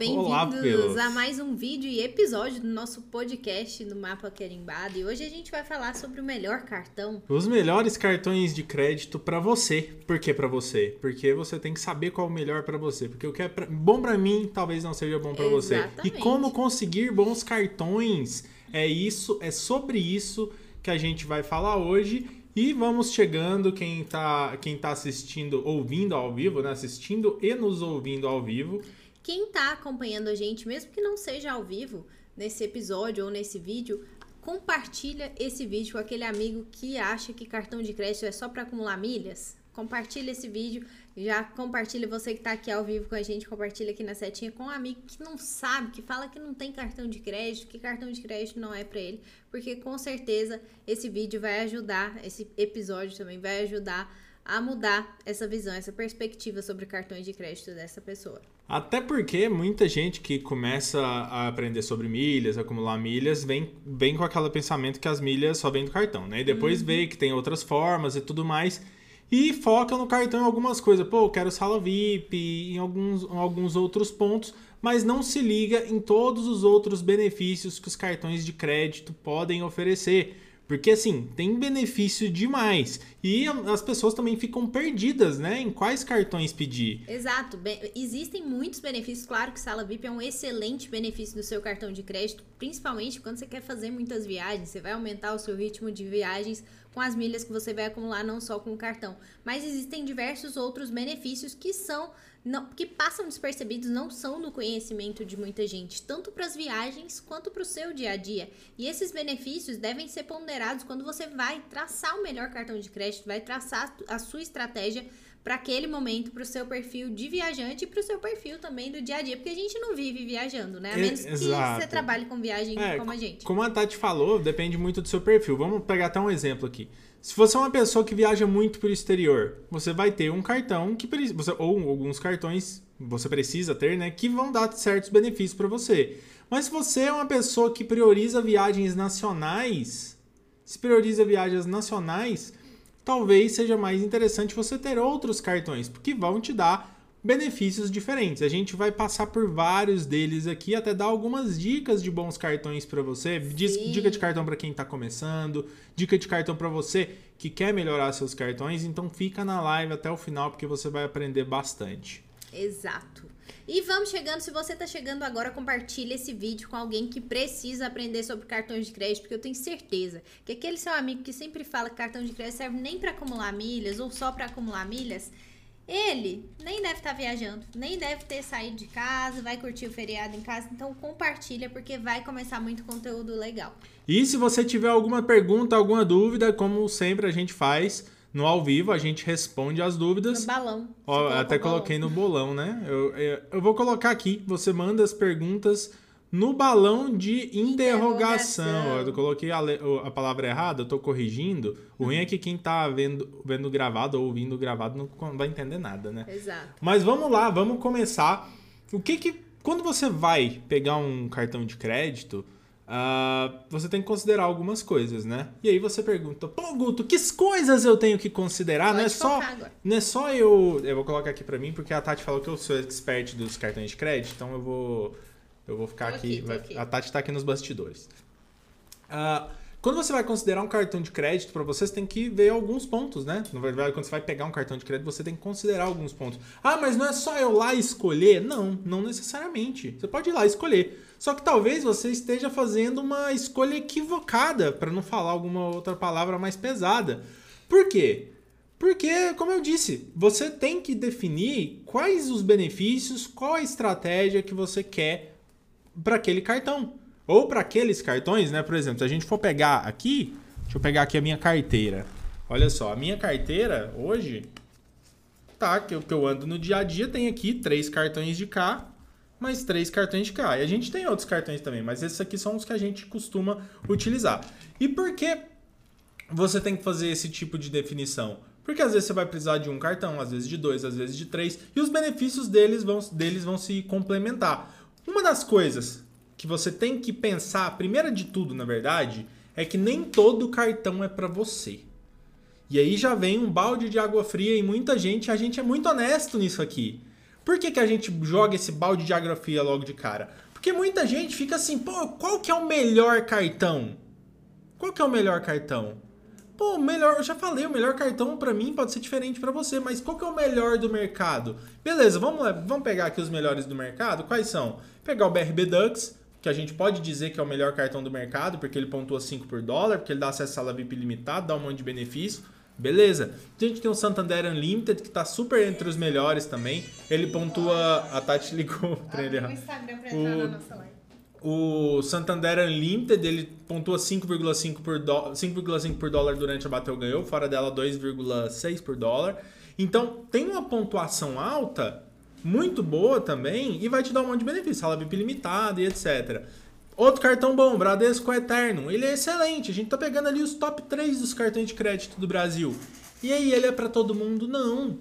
bem-vindos a mais um vídeo e episódio do nosso podcast no Mapa Querimbado. E hoje a gente vai falar sobre o melhor cartão. Os melhores cartões de crédito para você. Por que para você? Porque você tem que saber qual é o melhor para você. Porque o que é pra... bom para mim talvez não seja bom para você. E como conseguir bons cartões? É isso, é sobre isso que a gente vai falar hoje. E vamos chegando, quem está quem tá assistindo, ouvindo ao vivo, né? Assistindo e nos ouvindo ao vivo. Quem está acompanhando a gente, mesmo que não seja ao vivo, nesse episódio ou nesse vídeo, compartilha esse vídeo com aquele amigo que acha que cartão de crédito é só para acumular milhas. Compartilha esse vídeo, já compartilha você que está aqui ao vivo com a gente, compartilha aqui na setinha com um amigo que não sabe, que fala que não tem cartão de crédito, que cartão de crédito não é para ele, porque com certeza esse vídeo vai ajudar, esse episódio também vai ajudar a mudar essa visão, essa perspectiva sobre cartões de crédito dessa pessoa. Até porque muita gente que começa a aprender sobre milhas, acumular milhas, vem, vem com aquele pensamento que as milhas só vêm do cartão, né? E depois uhum. vê que tem outras formas e tudo mais. E foca no cartão em algumas coisas. Pô, eu quero sala VIP, em alguns, em alguns outros pontos, mas não se liga em todos os outros benefícios que os cartões de crédito podem oferecer. Porque assim, tem benefício demais. E as pessoas também ficam perdidas, né? Em quais cartões pedir. Exato. Existem muitos benefícios. Claro que Sala VIP é um excelente benefício do seu cartão de crédito, principalmente quando você quer fazer muitas viagens. Você vai aumentar o seu ritmo de viagens com as milhas que você vai acumular, não só com o cartão. Mas existem diversos outros benefícios que são não, que passam despercebidos, não são do conhecimento de muita gente, tanto para as viagens quanto para o seu dia a dia. E esses benefícios devem ser ponderados quando você vai traçar o melhor cartão de crédito, vai traçar a sua estratégia para aquele momento, para o seu perfil de viajante e para o seu perfil também do dia a dia, porque a gente não vive viajando, né? A menos que você trabalhe com viagem é, como a gente. Como a Tati falou, depende muito do seu perfil. Vamos pegar até um exemplo aqui. Se você é uma pessoa que viaja muito para o exterior, você vai ter um cartão que você, ou alguns cartões você precisa ter, né, que vão dar certos benefícios para você. Mas se você é uma pessoa que prioriza viagens nacionais, se prioriza viagens nacionais, talvez seja mais interessante você ter outros cartões, porque vão te dar benefícios diferentes. A gente vai passar por vários deles aqui, até dar algumas dicas de bons cartões para você. Sim. Dica de cartão para quem está começando, dica de cartão para você que quer melhorar seus cartões. Então fica na live até o final porque você vai aprender bastante. Exato. E vamos chegando, se você está chegando agora, compartilhe esse vídeo com alguém que precisa aprender sobre cartões de crédito, porque eu tenho certeza que aquele seu amigo que sempre fala que cartão de crédito serve nem para acumular milhas ou só para acumular milhas, ele nem deve estar tá viajando, nem deve ter saído de casa, vai curtir o feriado em casa, então compartilha porque vai começar muito conteúdo legal. E se você tiver alguma pergunta, alguma dúvida, como sempre a gente faz no ao vivo, a gente responde as dúvidas. No balão. Ó, até coloquei no bolão, né? Eu, eu, eu vou colocar aqui, você manda as perguntas no balão de interrogação. interrogação. Eu coloquei a, a, palavra errada, eu tô corrigindo. O ruim é que quem tá vendo, vendo gravado ou ouvindo gravado não vai entender nada, né? Exato. Mas vamos lá, vamos começar. O que que. Quando você vai pegar um cartão de crédito, uh, você tem que considerar algumas coisas, né? E aí você pergunta, pô, Guto, que coisas eu tenho que considerar? não é só, não é só eu. Eu vou colocar aqui para mim, porque a Tati falou que eu sou expert dos cartões de crédito, então eu vou eu vou ficar aqui. aqui, vai. A Tati está aqui nos bastidores. Uh, quando você vai considerar um cartão de crédito para você, você tem que ver alguns pontos, né? Na verdade, quando você vai pegar um cartão de crédito, você tem que considerar alguns pontos. Ah, mas não é só eu lá escolher? Não, não necessariamente. Você pode ir lá escolher. Só que talvez você esteja fazendo uma escolha equivocada, para não falar alguma outra palavra mais pesada. Por quê? Porque, como eu disse, você tem que definir quais os benefícios, qual a estratégia que você quer para aquele cartão. Ou para aqueles cartões, né? Por exemplo, se a gente for pegar aqui, deixa eu pegar aqui a minha carteira. Olha só, a minha carteira hoje, tá, que eu, que eu ando no dia a dia, tem aqui três cartões de cá, mais três cartões de cá. E a gente tem outros cartões também, mas esses aqui são os que a gente costuma utilizar. E por que você tem que fazer esse tipo de definição? Porque às vezes você vai precisar de um cartão, às vezes de dois, às vezes de três, e os benefícios deles vão, deles vão se complementar. Uma das coisas que você tem que pensar, primeira de tudo, na verdade, é que nem todo cartão é para você. E aí já vem um balde de água fria e muita gente, a gente é muito honesto nisso aqui. Por que, que a gente joga esse balde de geografia logo de cara? Porque muita gente fica assim, pô, qual que é o melhor cartão? Qual que é o melhor cartão? Pô, melhor, eu já falei, o melhor cartão para mim pode ser diferente para você, mas qual que é o melhor do mercado? Beleza, vamos lá, vamos pegar aqui os melhores do mercado. Quais são? Pegar o BRB Dux, que a gente pode dizer que é o melhor cartão do mercado, porque ele pontua 5 por dólar, porque ele dá acesso à sala VIP limitado, dá um monte de benefício. Beleza. A gente tem o Santander Unlimited, que tá super entre os melhores também. Ele pontua. A Tati ligou. O Instagram pra entrar o... na nossa live. O Santander Unlimited, ele pontua 5,5 por, do... 5,5 por dólar durante a Battle ganhou, fora dela 2,6 por dólar. Então, tem uma pontuação alta, muito boa também, e vai te dar um monte de benefício, sala VIP limitada e etc. Outro cartão bom, Bradesco Eterno. Ele é excelente. A gente tá pegando ali os top 3 dos cartões de crédito do Brasil. E aí, ele é para todo mundo? Não.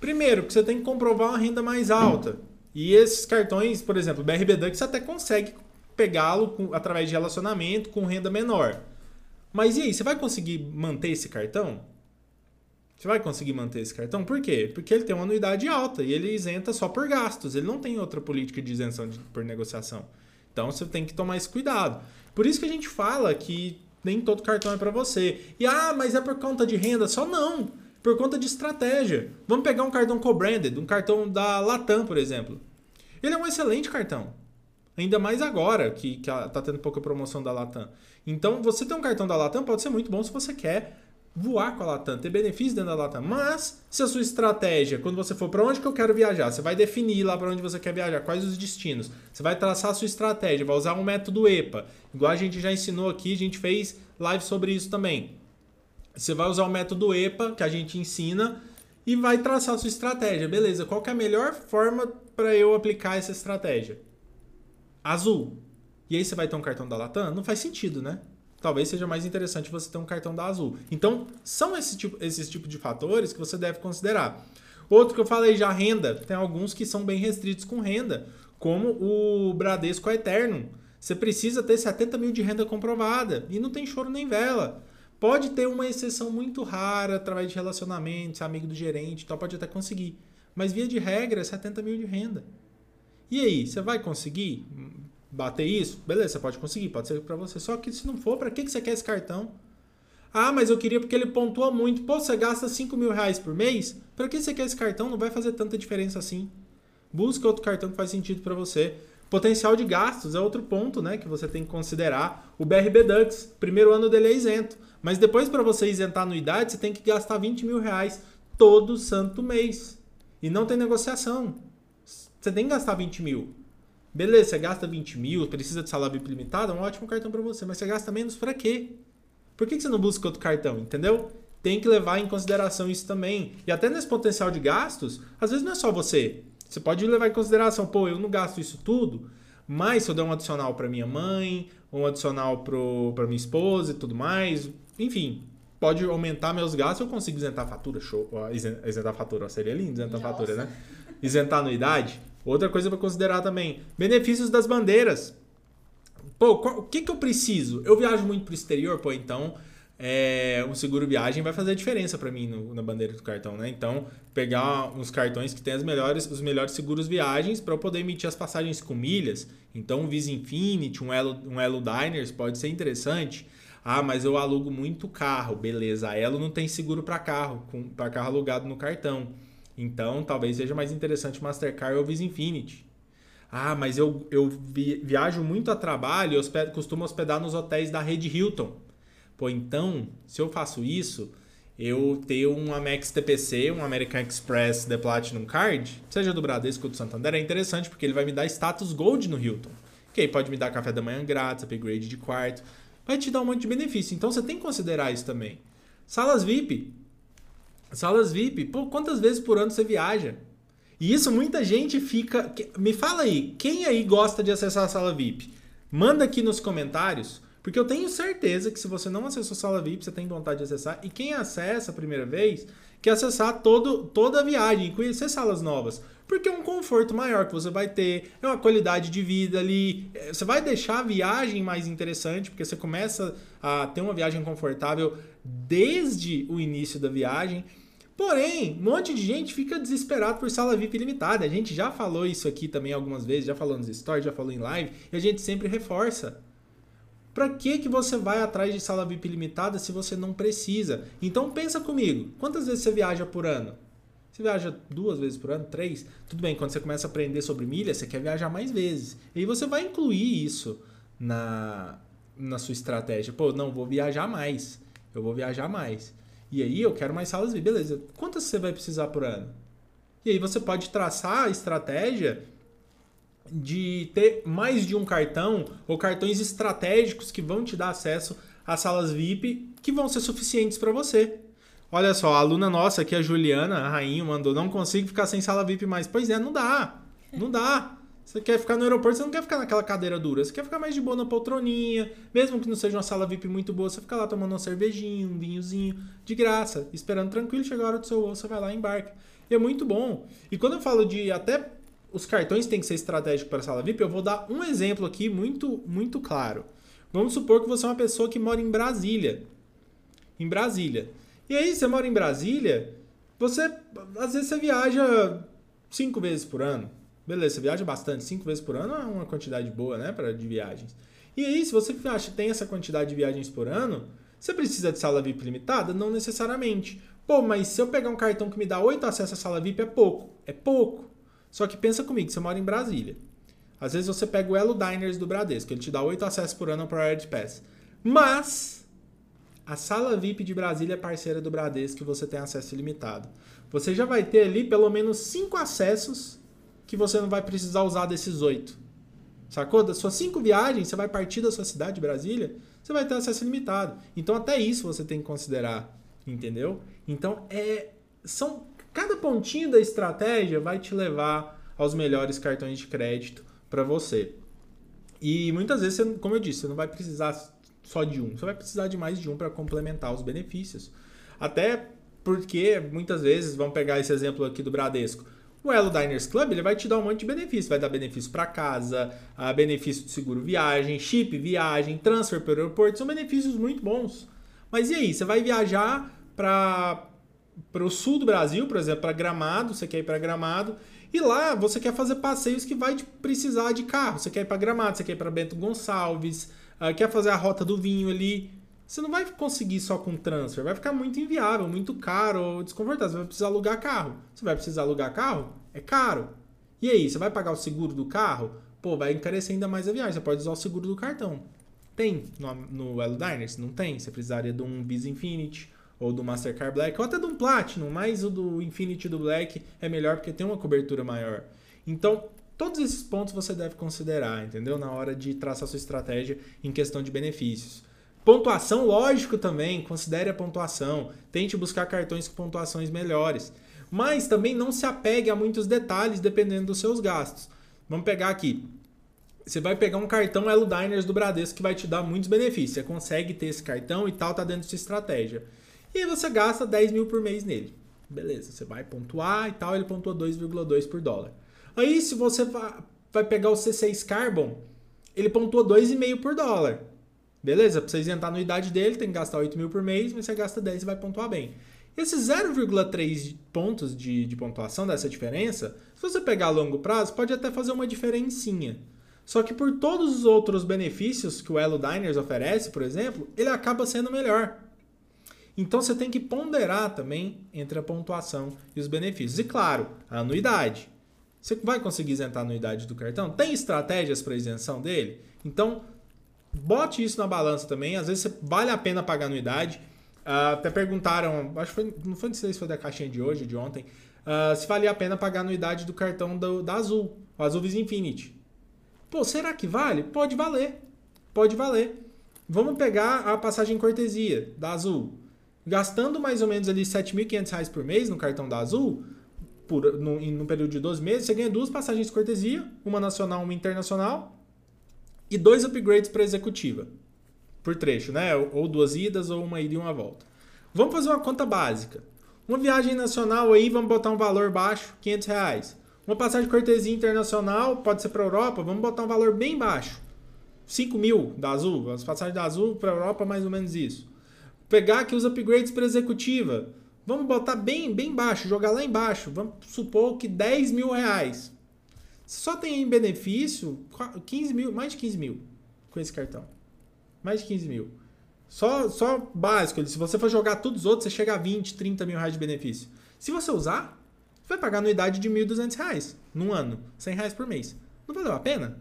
Primeiro, porque você tem que comprovar uma renda mais alta. E esses cartões, por exemplo, o BRB Dux até consegue pegá-lo através de relacionamento com renda menor. Mas e aí, você vai conseguir manter esse cartão? Você vai conseguir manter esse cartão? Por quê? Porque ele tem uma anuidade alta e ele isenta só por gastos. Ele não tem outra política de isenção de, por negociação. Então você tem que tomar esse cuidado. Por isso que a gente fala que nem todo cartão é para você. E ah, mas é por conta de renda? Só não. Por conta de estratégia. Vamos pegar um cartão co-branded, um cartão da Latam, por exemplo. Ele é um excelente cartão. Ainda mais agora que, que tá tendo pouca promoção da Latam. Então, você ter um cartão da Latam pode ser muito bom se você quer voar com a Latam, ter benefícios dentro da Latam. Mas, se a sua estratégia, quando você for para onde que eu quero viajar, você vai definir lá para onde você quer viajar, quais os destinos. Você vai traçar a sua estratégia, vai usar um método EPA. Igual a gente já ensinou aqui, a gente fez live sobre isso também. Você vai usar o método EPA que a gente ensina e vai traçar a sua estratégia. Beleza, qual é a melhor forma para eu aplicar essa estratégia? Azul. E aí você vai ter um cartão da Latam? Não faz sentido, né? Talvez seja mais interessante você ter um cartão da Azul. Então, são esse tipo, esses tipos de fatores que você deve considerar. Outro que eu falei já, renda. Tem alguns que são bem restritos com renda, como o Bradesco Eterno. Você precisa ter 70 mil de renda comprovada e não tem choro nem vela. Pode ter uma exceção muito rara através de relacionamentos, amigo do gerente, tal, pode até conseguir. Mas via de regra é 70 mil de renda. E aí, você vai conseguir? Bater isso, beleza, você pode conseguir, pode ser para você. Só que se não for, para que, que você quer esse cartão? Ah, mas eu queria porque ele pontua muito. Pô, você gasta 5 mil reais por mês? Para que você quer esse cartão? Não vai fazer tanta diferença assim. Busca outro cartão que faz sentido para você. Potencial de gastos é outro ponto, né, que você tem que considerar. O BRB Dux, primeiro ano dele é isento, mas depois para você isentar a anuidade, você tem que gastar 20 mil reais todo santo mês. E não tem negociação. Você tem que gastar 20 mil. Beleza, você gasta 20 mil, precisa de salário VIP limitado, é um ótimo cartão para você, mas você gasta menos para quê? Por que você não busca outro cartão, entendeu? Tem que levar em consideração isso também. E até nesse potencial de gastos, às vezes não é só você. Você pode levar em consideração, pô, eu não gasto isso tudo, mas se eu der um adicional para minha mãe, um adicional para minha esposa e tudo mais, enfim, pode aumentar meus gastos, eu consigo isentar a fatura, show, isentar a fatura, seria lindo isentar a fatura, né? Isentar a anuidade. Outra coisa para considerar também: benefícios das bandeiras. Pô, o que, que eu preciso? Eu viajo muito para o exterior, pô, então é, um seguro viagem vai fazer diferença para mim no, na bandeira do cartão, né? Então, pegar uns cartões que tem as melhores, os melhores seguros viagens para eu poder emitir as passagens com milhas. Então, um Visa Infinity, um Elo, um Elo Diners pode ser interessante. Ah, mas eu alugo muito carro. Beleza, a Elo não tem seguro para carro, para carro alugado no cartão. Então, talvez seja mais interessante Mastercard ou Visa Infinity. Ah, mas eu, eu viajo muito a trabalho e costumo hospedar nos hotéis da rede Hilton. Pô, então, se eu faço isso, eu ter um Amex TPC, um American Express The Platinum Card, seja do Bradesco ou do Santander, é interessante porque ele vai me dar status Gold no Hilton. Que aí pode me dar café da manhã grátis, upgrade de quarto, vai te dar um monte de benefício. Então você tem que considerar isso também. Salas VIP, Salas VIP, pô, quantas vezes por ano você viaja? E isso muita gente fica. Me fala aí, quem aí gosta de acessar a sala VIP? Manda aqui nos comentários, porque eu tenho certeza que se você não acessou a sala VIP, você tem vontade de acessar. E quem acessa a primeira vez, quer acessar todo, toda a viagem, conhecer salas novas. Porque é um conforto maior que você vai ter, é uma qualidade de vida ali. É, você vai deixar a viagem mais interessante, porque você começa a ter uma viagem confortável desde o início da viagem. Porém, um monte de gente fica desesperado por sala VIP limitada. A gente já falou isso aqui também algumas vezes, já falou nos stories, já falou em live, e a gente sempre reforça. Para que que você vai atrás de sala VIP limitada se você não precisa? Então pensa comigo, quantas vezes você viaja por ano? Você viaja duas vezes por ano, três? Tudo bem, quando você começa a aprender sobre milha, você quer viajar mais vezes. E aí você vai incluir isso na, na sua estratégia. Pô, não, vou viajar mais. Eu vou viajar mais. E aí eu quero mais salas VIP. Beleza, quantas você vai precisar por ano? E aí você pode traçar a estratégia de ter mais de um cartão ou cartões estratégicos que vão te dar acesso a salas VIP que vão ser suficientes para você. Olha só, a aluna nossa aqui, a Juliana, a rainha, mandou: não consigo ficar sem sala VIP mais. Pois é, não dá. Não dá. Você quer ficar no aeroporto, você não quer ficar naquela cadeira dura. Você quer ficar mais de boa na poltroninha. Mesmo que não seja uma sala VIP muito boa, você fica lá tomando uma cervejinha, um vinhozinho, de graça, esperando tranquilo. Chega a hora do seu voo, você vai lá e embarca. E é muito bom. E quando eu falo de até os cartões têm que ser estratégicos para a sala VIP, eu vou dar um exemplo aqui muito, muito claro. Vamos supor que você é uma pessoa que mora em Brasília. Em Brasília. E aí, você mora em Brasília, você. Às vezes você viaja cinco vezes por ano. Beleza, você viaja bastante, cinco vezes por ano é uma quantidade boa, né, pra, de viagens. E aí, se você acha tem essa quantidade de viagens por ano, você precisa de sala VIP limitada? Não necessariamente. Pô, mas se eu pegar um cartão que me dá oito acessos à sala VIP, é pouco. É pouco. Só que pensa comigo, você mora em Brasília. Às vezes você pega o Elo Diners do Bradesco, ele te dá oito acessos por ano para Priority Pass. Mas a sala VIP de Brasília é parceira do Bradesco e você tem acesso ilimitado. Você já vai ter ali pelo menos cinco acessos que você não vai precisar usar desses oito. Sacou? Das suas cinco viagens, você vai partir da sua cidade, Brasília, você vai ter acesso limitado. Então até isso você tem que considerar, entendeu? Então é são cada pontinho da estratégia vai te levar aos melhores cartões de crédito para você. E muitas vezes, você, como eu disse, você não vai precisar só de um, você vai precisar de mais de um para complementar os benefícios. Até porque muitas vezes, vamos pegar esse exemplo aqui do Bradesco. O Elo Diners Club ele vai te dar um monte de benefícios. Vai dar benefício para casa, benefício de seguro viagem, chip viagem, transfer para aeroporto. São benefícios muito bons. Mas e aí? Você vai viajar para o sul do Brasil, por exemplo, para Gramado. Você quer ir para Gramado. E lá você quer fazer passeios que vai precisar de carro. Você quer ir para Gramado, você quer ir para Bento Gonçalves, uh, quer fazer a rota do vinho ali. Você não vai conseguir só com transfer, vai ficar muito inviável, muito caro, desconfortável. Você vai precisar alugar carro. Você vai precisar alugar carro? É caro. E aí, você vai pagar o seguro do carro? Pô, vai encarecer ainda mais a viagem. Você pode usar o seguro do cartão. Tem no, no Diners? Não tem. Você precisaria de um Visa Infinity ou do Mastercard Black, ou até de um Platinum, mas o do Infinity do Black é melhor porque tem uma cobertura maior. Então, todos esses pontos você deve considerar, entendeu? Na hora de traçar sua estratégia em questão de benefícios. Pontuação, lógico também, considere a pontuação. Tente buscar cartões com pontuações melhores. Mas também não se apegue a muitos detalhes dependendo dos seus gastos. Vamos pegar aqui. Você vai pegar um cartão Elo Diners do Bradesco que vai te dar muitos benefícios. Você consegue ter esse cartão e tal, tá dentro da sua estratégia. E aí você gasta 10 mil por mês nele. Beleza, você vai pontuar e tal, ele pontua 2,2 por dólar. Aí se você vai pegar o C6 Carbon, ele pontua 2,5 por dólar. Beleza? Pra você isentar a anuidade dele, tem que gastar 8 mil por mês, mas você gasta 10 e vai pontuar bem. Esses 0,3 pontos de, de pontuação dessa diferença, se você pegar a longo prazo, pode até fazer uma diferencinha. Só que por todos os outros benefícios que o Elo Diners oferece, por exemplo, ele acaba sendo melhor. Então você tem que ponderar também entre a pontuação e os benefícios. E claro, a anuidade. Você vai conseguir isentar a anuidade do cartão? Tem estratégias para isenção dele? Então, bote isso na balança também. Às vezes vale a pena pagar anuidade. Uh, até perguntaram, acho que foi, não foi, não se foi da caixinha de hoje, de ontem, uh, se valia a pena pagar anuidade do cartão do, da Azul, o Azul Visa Infinity. Pô, será que vale? Pode valer. Pode valer. Vamos pegar a passagem cortesia da Azul. Gastando mais ou menos ali R$ 7.500 por mês no cartão da Azul, por, no, no período de 12 meses, você ganha duas passagens cortesia, uma nacional, uma internacional, e dois upgrades para executiva por trecho, né? Ou duas idas ou uma ida e uma volta. Vamos fazer uma conta básica. Uma viagem nacional aí, vamos botar um valor baixo, 500 reais. Uma passagem de cortesia internacional, pode ser para Europa, vamos botar um valor bem baixo. 5 mil da Azul, as passagens da Azul para Europa mais ou menos isso. Pegar aqui os upgrades para executiva. Vamos botar bem, bem baixo, jogar lá embaixo. Vamos supor que 10 mil reais. Só tem em benefício 15 mil, mais de 15 mil com esse cartão. Mais de 15 mil. Só, só básico. Se você for jogar todos os outros, você chega a 20, 30 mil reais de benefício. Se você usar, vai pagar anuidade de 1.200 reais num ano. 100 reais por mês. Não valeu a pena?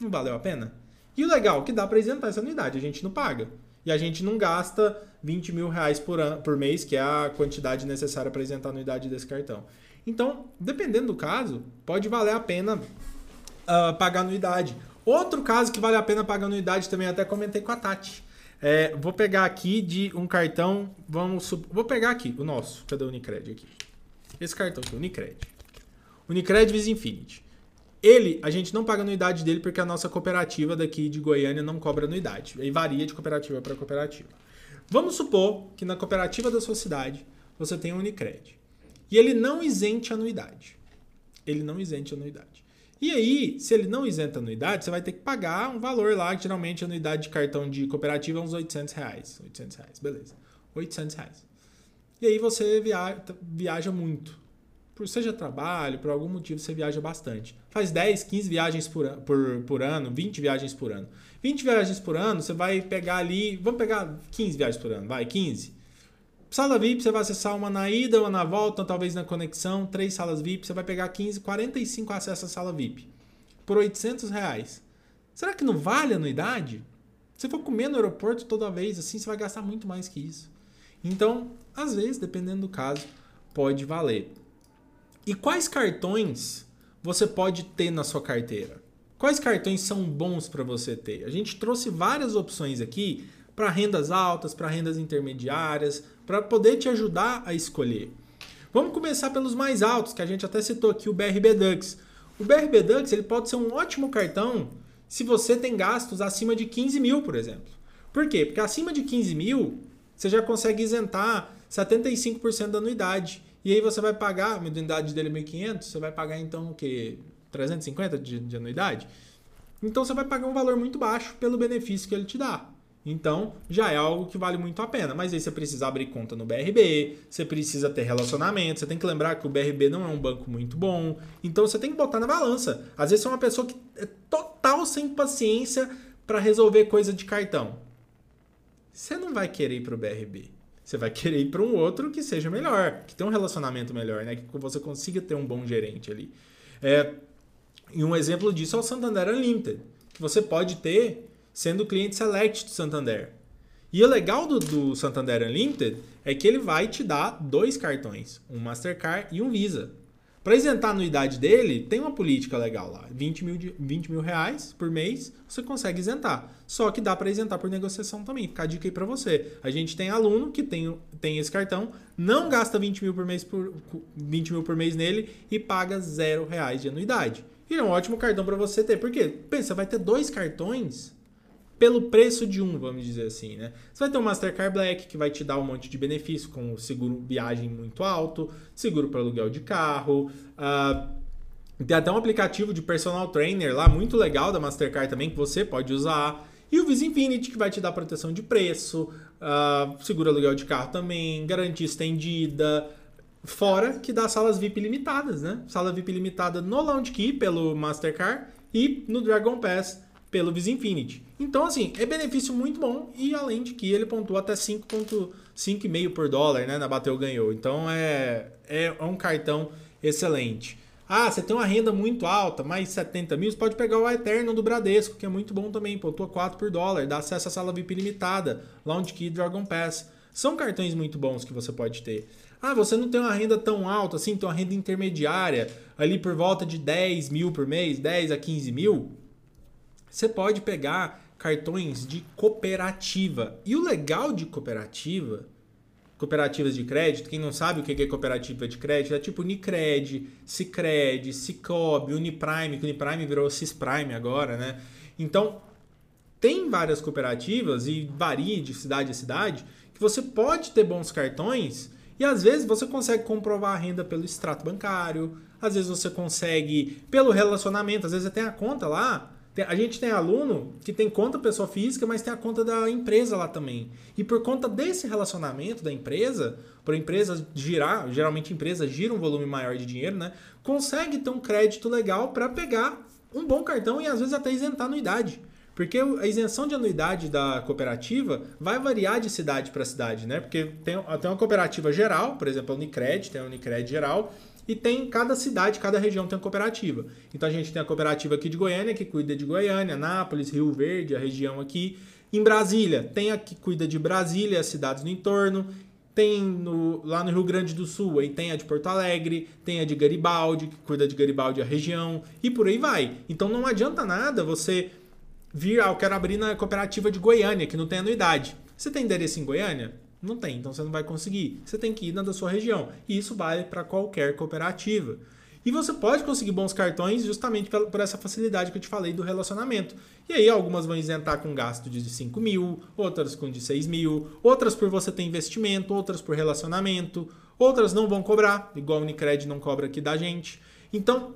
Não valeu a pena? E o legal que dá para isentar essa anuidade. A gente não paga. E a gente não gasta 20 mil reais por, an por mês, que é a quantidade necessária para isentar a anuidade desse cartão. Então, dependendo do caso, pode valer a pena uh, pagar anuidade. Outro caso que vale a pena pagar anuidade também, até comentei com a Tati. É, vou pegar aqui de um cartão, vamos vou pegar aqui o nosso, cadê o Unicred aqui? Esse cartão aqui, Unicred. Unicred Visa Infinity. Ele, a gente não paga anuidade dele porque a nossa cooperativa daqui de Goiânia não cobra anuidade. Aí varia de cooperativa para cooperativa. Vamos supor que na cooperativa da sua cidade você tem um Unicred. E ele não isente anuidade. Ele não isente anuidade. E aí, se ele não isenta anuidade, você vai ter que pagar um valor lá, que geralmente a anuidade de cartão de cooperativa é uns 800 reais. 800 reais, beleza. 800 reais. E aí você viaja, viaja muito. Por seja trabalho, por algum motivo você viaja bastante. Faz 10, 15 viagens por, por, por ano, 20 viagens por ano. 20 viagens por ano, você vai pegar ali. Vamos pegar 15 viagens por ano, vai, 15. Sala VIP, você vai acessar uma na ida, uma na volta, talvez na conexão, três salas VIP, você vai pegar 15, 45 acessos à sala VIP. Por 800 reais. Será que não vale a anuidade? Se for comer no aeroporto toda vez, assim, você vai gastar muito mais que isso. Então, às vezes, dependendo do caso, pode valer. E quais cartões você pode ter na sua carteira? Quais cartões são bons para você ter? A gente trouxe várias opções aqui para rendas altas, para rendas intermediárias, para poder te ajudar a escolher. Vamos começar pelos mais altos, que a gente até citou aqui o BRB Dux. O BRB Dux ele pode ser um ótimo cartão se você tem gastos acima de 15 mil, por exemplo. Por quê? Porque acima de 15 mil você já consegue isentar 75% da anuidade. E aí você vai pagar, a anuidade dele é 1.500, você vai pagar então o quê? 350 de, de anuidade? Então você vai pagar um valor muito baixo pelo benefício que ele te dá. Então, já é algo que vale muito a pena. Mas aí você precisa abrir conta no BRB, você precisa ter relacionamento, você tem que lembrar que o BRB não é um banco muito bom. Então, você tem que botar na balança. Às vezes, você é uma pessoa que é total sem paciência para resolver coisa de cartão. Você não vai querer ir para o BRB. Você vai querer ir para um outro que seja melhor, que tenha um relacionamento melhor, né? que você consiga ter um bom gerente ali. É, e um exemplo disso é o Santander Unlimited, que você pode ter sendo cliente select do Santander. E o legal do, do, Santander Unlimited é que ele vai te dar dois cartões, um Mastercard e um Visa. Para isentar a anuidade dele, tem uma política legal lá. 20 mil, 20 mil reais por mês você consegue isentar. Só que dá para isentar por negociação também. Fica a dica aí para você. A gente tem aluno que tem, tem esse cartão, não gasta 20 mil por mês, por, 20 mil por mês nele e paga zero reais de anuidade. E é um ótimo cartão para você ter. Por quê? Pensa, vai ter dois cartões pelo preço de um, vamos dizer assim, né? Você vai ter um Mastercard Black que vai te dar um monte de benefício, com seguro viagem muito alto, seguro para aluguel de carro, uh, tem até um aplicativo de personal trainer lá muito legal da Mastercard também que você pode usar. E o Visa Infinity que vai te dar proteção de preço, uh, seguro aluguel de carro também, garantia estendida, fora que dá salas VIP limitadas, né? Sala VIP limitada no Lounge Key pelo Mastercard e no Dragon Pass pelo Visa Infinity. Então, assim, é benefício muito bom e além de que ele pontua até 5,5 por dólar, né? Na Bateu ganhou. Então é, é um cartão excelente. Ah, você tem uma renda muito alta, mais 70 mil, você pode pegar o Eterno do Bradesco, que é muito bom também, pontua 4 por dólar, dá acesso à sala VIP limitada, Lounge Key Dragon Pass. São cartões muito bons que você pode ter. Ah, você não tem uma renda tão alta assim, tem uma renda intermediária, ali por volta de 10 mil por mês, 10 a 15 mil. Você pode pegar cartões de cooperativa. E o legal de cooperativa, cooperativas de crédito, quem não sabe o que é cooperativa de crédito, é tipo Unicred, Cicred, Cicobi, Uniprime, que Uniprime virou Cisprime agora, né? Então, tem várias cooperativas e varia de cidade a cidade que você pode ter bons cartões e às vezes você consegue comprovar a renda pelo extrato bancário, às vezes você consegue pelo relacionamento, às vezes tem a conta lá, A gente tem aluno que tem conta pessoa física, mas tem a conta da empresa lá também. E por conta desse relacionamento da empresa, por a empresa girar, geralmente a empresa gira um volume maior de dinheiro, né? Consegue ter um crédito legal para pegar um bom cartão e às vezes até isentar anuidade. Porque a isenção de anuidade da cooperativa vai variar de cidade para cidade, né? Porque tem, tem uma cooperativa geral, por exemplo, a Unicred, tem a Unicred geral, e tem cada cidade, cada região tem uma cooperativa. Então a gente tem a cooperativa aqui de Goiânia, que cuida de Goiânia, Nápoles, Rio Verde, a região aqui. Em Brasília, tem a que cuida de Brasília, as cidades no entorno. Tem no, lá no Rio Grande do Sul, aí tem a de Porto Alegre, tem a de Garibaldi, que cuida de Garibaldi a região, e por aí vai. Então não adianta nada você vir, ah, eu quero abrir na cooperativa de Goiânia, que não tem anuidade. Você tem endereço em Goiânia? Não tem, então você não vai conseguir. Você tem que ir na da sua região. E isso vale para qualquer cooperativa. E você pode conseguir bons cartões justamente por essa facilidade que eu te falei do relacionamento. E aí algumas vão isentar com gasto de 5 mil, outras com de 6 mil, outras por você ter investimento, outras por relacionamento, outras não vão cobrar, igual o Unicred não cobra aqui da gente. Então,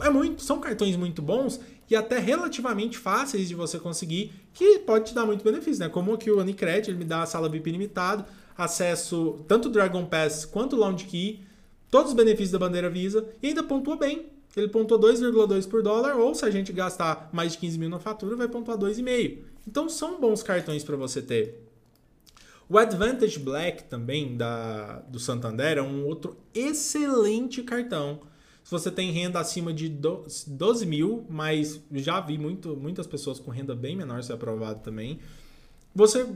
é muito, são cartões muito bons e até relativamente fáceis de você conseguir, que pode te dar muito benefício, né? Como aqui o Unicred, ele me dá a sala VIP ilimitado, acesso tanto Dragon Pass quanto Lounge Key, todos os benefícios da bandeira Visa e ainda pontua bem. Ele pontua 2,2 por dólar, ou se a gente gastar mais de 15 mil na fatura, vai pontuar 2,5. Então são bons cartões para você ter. O Advantage Black também da, do Santander é um outro excelente cartão você tem renda acima de 12 mil, mas já vi muito, muitas pessoas com renda bem menor ser aprovado também. Você,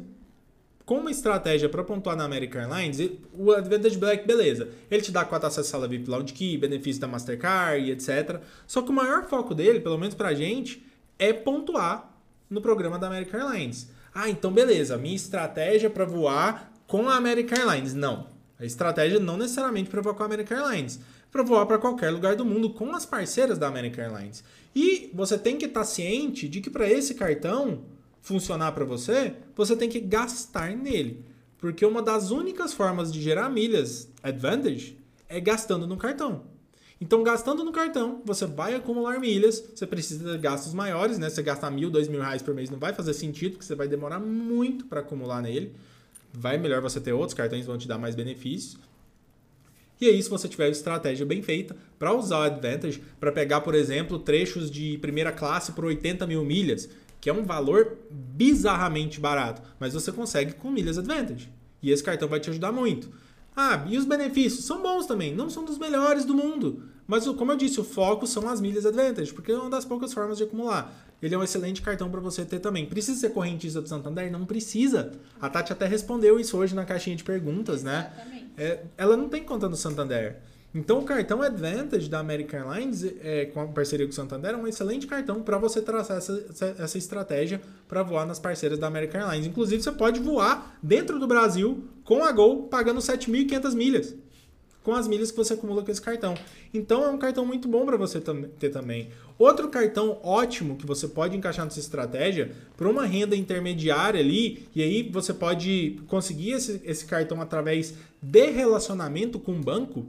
com uma estratégia para pontuar na American Airlines, o Advantage Black, beleza. Ele te dá 4 acessos à sala VIP Lounge Key, benefício da Mastercard e etc. Só que o maior foco dele, pelo menos pra gente, é pontuar no programa da American Airlines. Ah, então beleza, minha estratégia para voar com a American Airlines. Não. A estratégia não necessariamente para voar com a American Airlines para voar para qualquer lugar do mundo com as parceiras da American Airlines. E você tem que estar tá ciente de que para esse cartão funcionar para você, você tem que gastar nele. Porque uma das únicas formas de gerar milhas Advantage é gastando no cartão. Então, gastando no cartão, você vai acumular milhas, você precisa de gastos maiores, né? Você gastar mil, dois mil reais por mês não vai fazer sentido, porque você vai demorar muito para acumular nele. Vai melhor você ter outros cartões, vão te dar mais benefícios. E aí, se você tiver estratégia bem feita para usar o Advantage, para pegar, por exemplo, trechos de primeira classe por 80 mil milhas, que é um valor bizarramente barato, mas você consegue com milhas Advantage. E esse cartão vai te ajudar muito. Ah, e os benefícios? São bons também, não são dos melhores do mundo. Mas, como eu disse, o foco são as milhas Advantage, porque é uma das poucas formas de acumular. Ele é um excelente cartão para você ter também. Precisa ser correntista do Santander? Não precisa. A Tati até respondeu isso hoje na caixinha de perguntas, né? É, ela não tem conta no Santander. Então, o cartão Advantage da American Airlines, é, com a parceria com o Santander, é um excelente cartão para você traçar essa, essa estratégia para voar nas parceiras da American Airlines. Inclusive, você pode voar dentro do Brasil com a Gol pagando 7.500 milhas com as milhas que você acumula com esse cartão. Então é um cartão muito bom para você ter também. Outro cartão ótimo que você pode encaixar nessa estratégia para uma renda intermediária ali, e aí você pode conseguir esse, esse cartão através de relacionamento com o banco,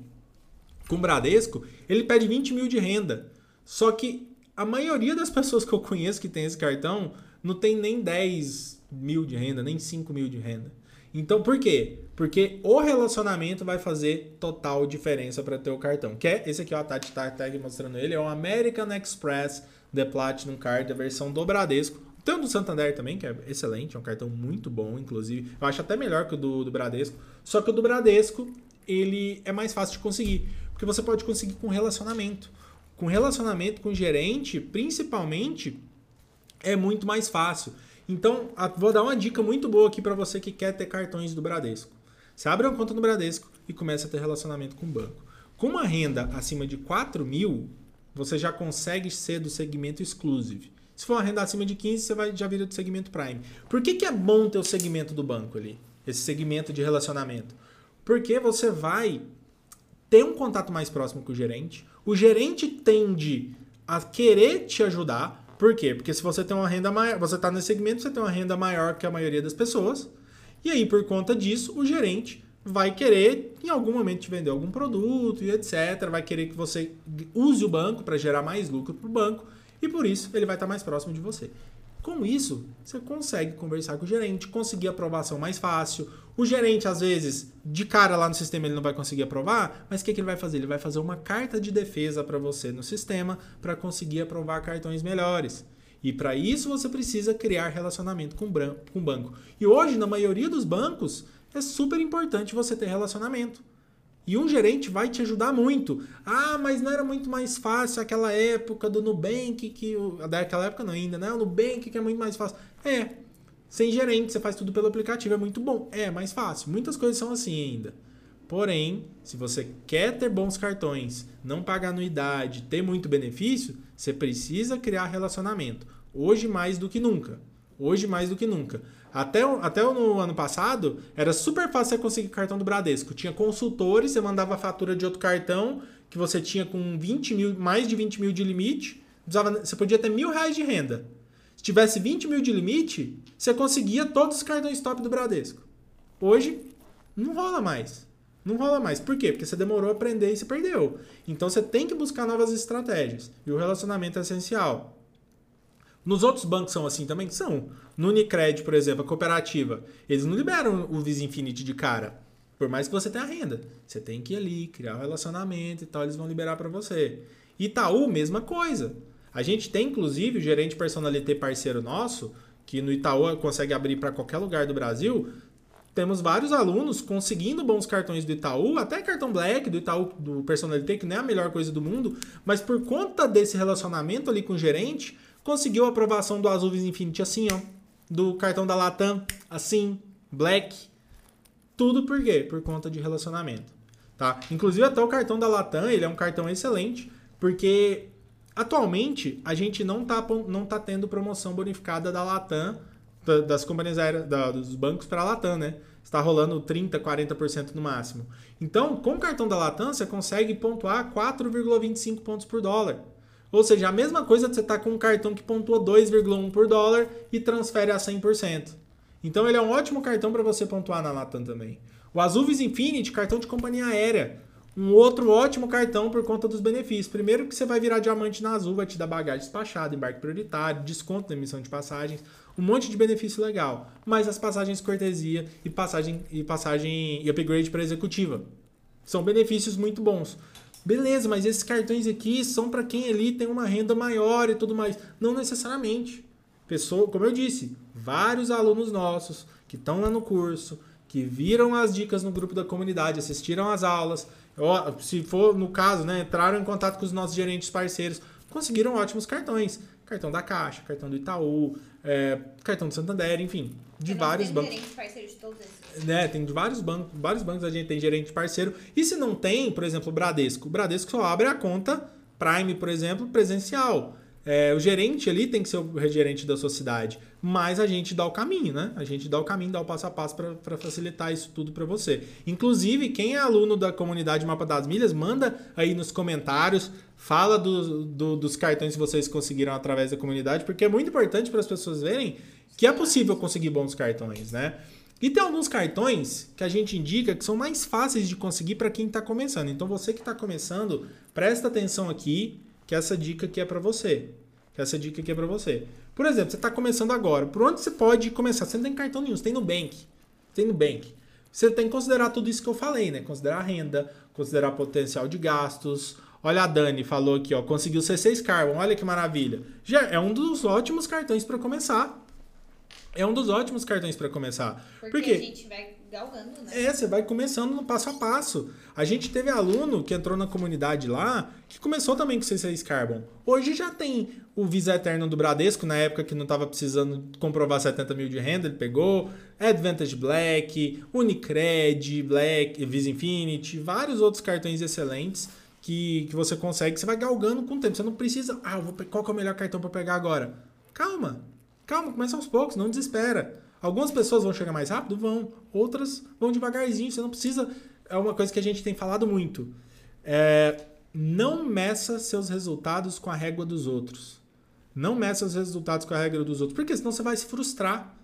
com o Bradesco, ele pede 20 mil de renda. Só que a maioria das pessoas que eu conheço que tem esse cartão não tem nem 10 mil de renda, nem 5 mil de renda. Então, por quê? Porque o relacionamento vai fazer total diferença para ter o cartão. Que é esse aqui, ó, a Tati tá tag mostrando ele, é o American Express The Platinum Card, a versão do Bradesco. Tem o do Santander também, que é excelente, é um cartão muito bom, inclusive. Eu acho até melhor que o do, do Bradesco. Só que o do Bradesco, ele é mais fácil de conseguir. Porque você pode conseguir com relacionamento. Com relacionamento com gerente, principalmente, é muito mais fácil. Então, vou dar uma dica muito boa aqui para você que quer ter cartões do Bradesco. Você abre uma conta no Bradesco e começa a ter relacionamento com o banco. Com uma renda acima de 4 mil, você já consegue ser do segmento exclusive. Se for uma renda acima de 15, você vai, já vira do segmento Prime. Por que, que é bom ter o segmento do banco ali? Esse segmento de relacionamento. Porque você vai ter um contato mais próximo com o gerente. O gerente tende a querer te ajudar por quê? Porque se você tem uma renda maior, você está nesse segmento, você tem uma renda maior que a maioria das pessoas. E aí, por conta disso, o gerente vai querer, em algum momento, te vender algum produto e etc. Vai querer que você use o banco para gerar mais lucro para o banco. e por isso ele vai estar mais próximo de você. Com isso, você consegue conversar com o gerente, conseguir aprovação mais fácil. O gerente, às vezes, de cara lá no sistema, ele não vai conseguir aprovar, mas o que, que ele vai fazer? Ele vai fazer uma carta de defesa para você no sistema para conseguir aprovar cartões melhores. E para isso você precisa criar relacionamento com o banco. E hoje, na maioria dos bancos, é super importante você ter relacionamento. E um gerente vai te ajudar muito. Ah, mas não era muito mais fácil aquela época do Nubank, que. Daquela época não ainda, né? O Nubank que é muito mais fácil. É. Sem gerente, você faz tudo pelo aplicativo, é muito bom. É mais fácil. Muitas coisas são assim ainda. Porém, se você quer ter bons cartões, não pagar anuidade, ter muito benefício, você precisa criar relacionamento. Hoje mais do que nunca. Hoje mais do que nunca. Até, até no ano passado, era super fácil você conseguir cartão do Bradesco. Tinha consultores, você mandava fatura de outro cartão que você tinha com 20 mil, mais de 20 mil de limite. Você podia ter mil reais de renda. Se tivesse 20 mil de limite, você conseguia todos os cartões top do Bradesco. Hoje, não rola mais. Não rola mais. Por quê? Porque você demorou a aprender e se perdeu. Então você tem que buscar novas estratégias. E o relacionamento é essencial. Nos outros bancos são assim também? São. No Unicred, por exemplo, a cooperativa, eles não liberam o Visa Infinity de cara. Por mais que você tenha renda. Você tem que ir ali, criar um relacionamento e tal, eles vão liberar para você. Itaú, mesma coisa. A gente tem, inclusive, o gerente personalité parceiro nosso, que no Itaú consegue abrir para qualquer lugar do Brasil. Temos vários alunos conseguindo bons cartões do Itaú, até cartão Black do Itaú, do Personalité, que não é a melhor coisa do mundo, mas por conta desse relacionamento ali com o gerente, conseguiu a aprovação do Azul Visa Infinity assim, ó. Do cartão da Latam, assim, Black. Tudo por quê? Por conta de relacionamento. Tá? Inclusive até o cartão da Latam, ele é um cartão excelente, porque atualmente a gente não tá, não tá tendo promoção bonificada da Latam, das companhias aéreas, da, dos bancos para a Latam, né? Está rolando 30, 40% no máximo. Então, com o cartão da Latam, você consegue pontuar 4,25 pontos por dólar. Ou seja, a mesma coisa você está com um cartão que pontua 2,1 por dólar e transfere a 100%. Então ele é um ótimo cartão para você pontuar na Latam também. O Azul Infinity, cartão de companhia aérea. Um outro ótimo cartão por conta dos benefícios. Primeiro que você vai virar diamante na Azul, vai te dar bagagem despachada, embarque prioritário, desconto na emissão de passagens, um monte de benefício legal. Mas as passagens cortesia e passagem e passagem e upgrade para executiva. São benefícios muito bons. Beleza, mas esses cartões aqui são para quem ali tem uma renda maior e tudo mais. Não necessariamente. Pessoa, como eu disse, vários alunos nossos que estão lá no curso, que viram as dicas no grupo da comunidade, assistiram às aulas, se for no caso, né, entraram em contato com os nossos gerentes parceiros, conseguiram ótimos cartões. Cartão da Caixa, cartão do Itaú, é, cartão do Santander, enfim, de vários bancos. Gerente parceiro de todos esses. Né, tem de vários bancos, vários bancos a gente tem gerente parceiro. E se não tem, por exemplo, o Bradesco, o Bradesco só abre a conta Prime, por exemplo, presencial. É, o gerente ali tem que ser o gerente da sociedade, mas a gente dá o caminho, né? A gente dá o caminho, dá o passo a passo para facilitar isso tudo para você. Inclusive, quem é aluno da comunidade Mapa das Milhas, manda aí nos comentários, fala do, do, dos cartões que vocês conseguiram através da comunidade, porque é muito importante para as pessoas verem que é possível conseguir bons cartões, né? E tem alguns cartões que a gente indica que são mais fáceis de conseguir para quem está começando. Então, você que está começando, presta atenção aqui que essa dica aqui é para você. Que essa dica aqui é para você. Por exemplo, você está começando agora. Por onde você pode começar? Você não tem cartão nenhum, você tem Nubank. Tem Nubank. Você tem que considerar tudo isso que eu falei, né? Considerar renda, considerar potencial de gastos. Olha a Dani falou aqui, ó, conseguiu C6 Carbon, olha que maravilha. Já é um dos ótimos cartões para começar. É um dos ótimos cartões para começar. Porque, Porque a gente vai galgando, né? É, você vai começando no passo a passo. A gente teve aluno que entrou na comunidade lá, que começou também com C6 Carbon. Hoje já tem o Visa Eterno do Bradesco, na época que não estava precisando comprovar 70 mil de renda, ele pegou. Advantage Black, Unicred, Black, Visa Infinity, vários outros cartões excelentes que, que você consegue. Você vai galgando com o tempo. Você não precisa. Ah, vou, qual é o melhor cartão para pegar agora? Calma, calma, começa aos poucos, não desespera. Algumas pessoas vão chegar mais rápido? Vão. Outras vão devagarzinho. Você não precisa. É uma coisa que a gente tem falado muito. É, não meça seus resultados com a régua dos outros. Não meça os resultados com a régua dos outros. Porque senão você vai se frustrar.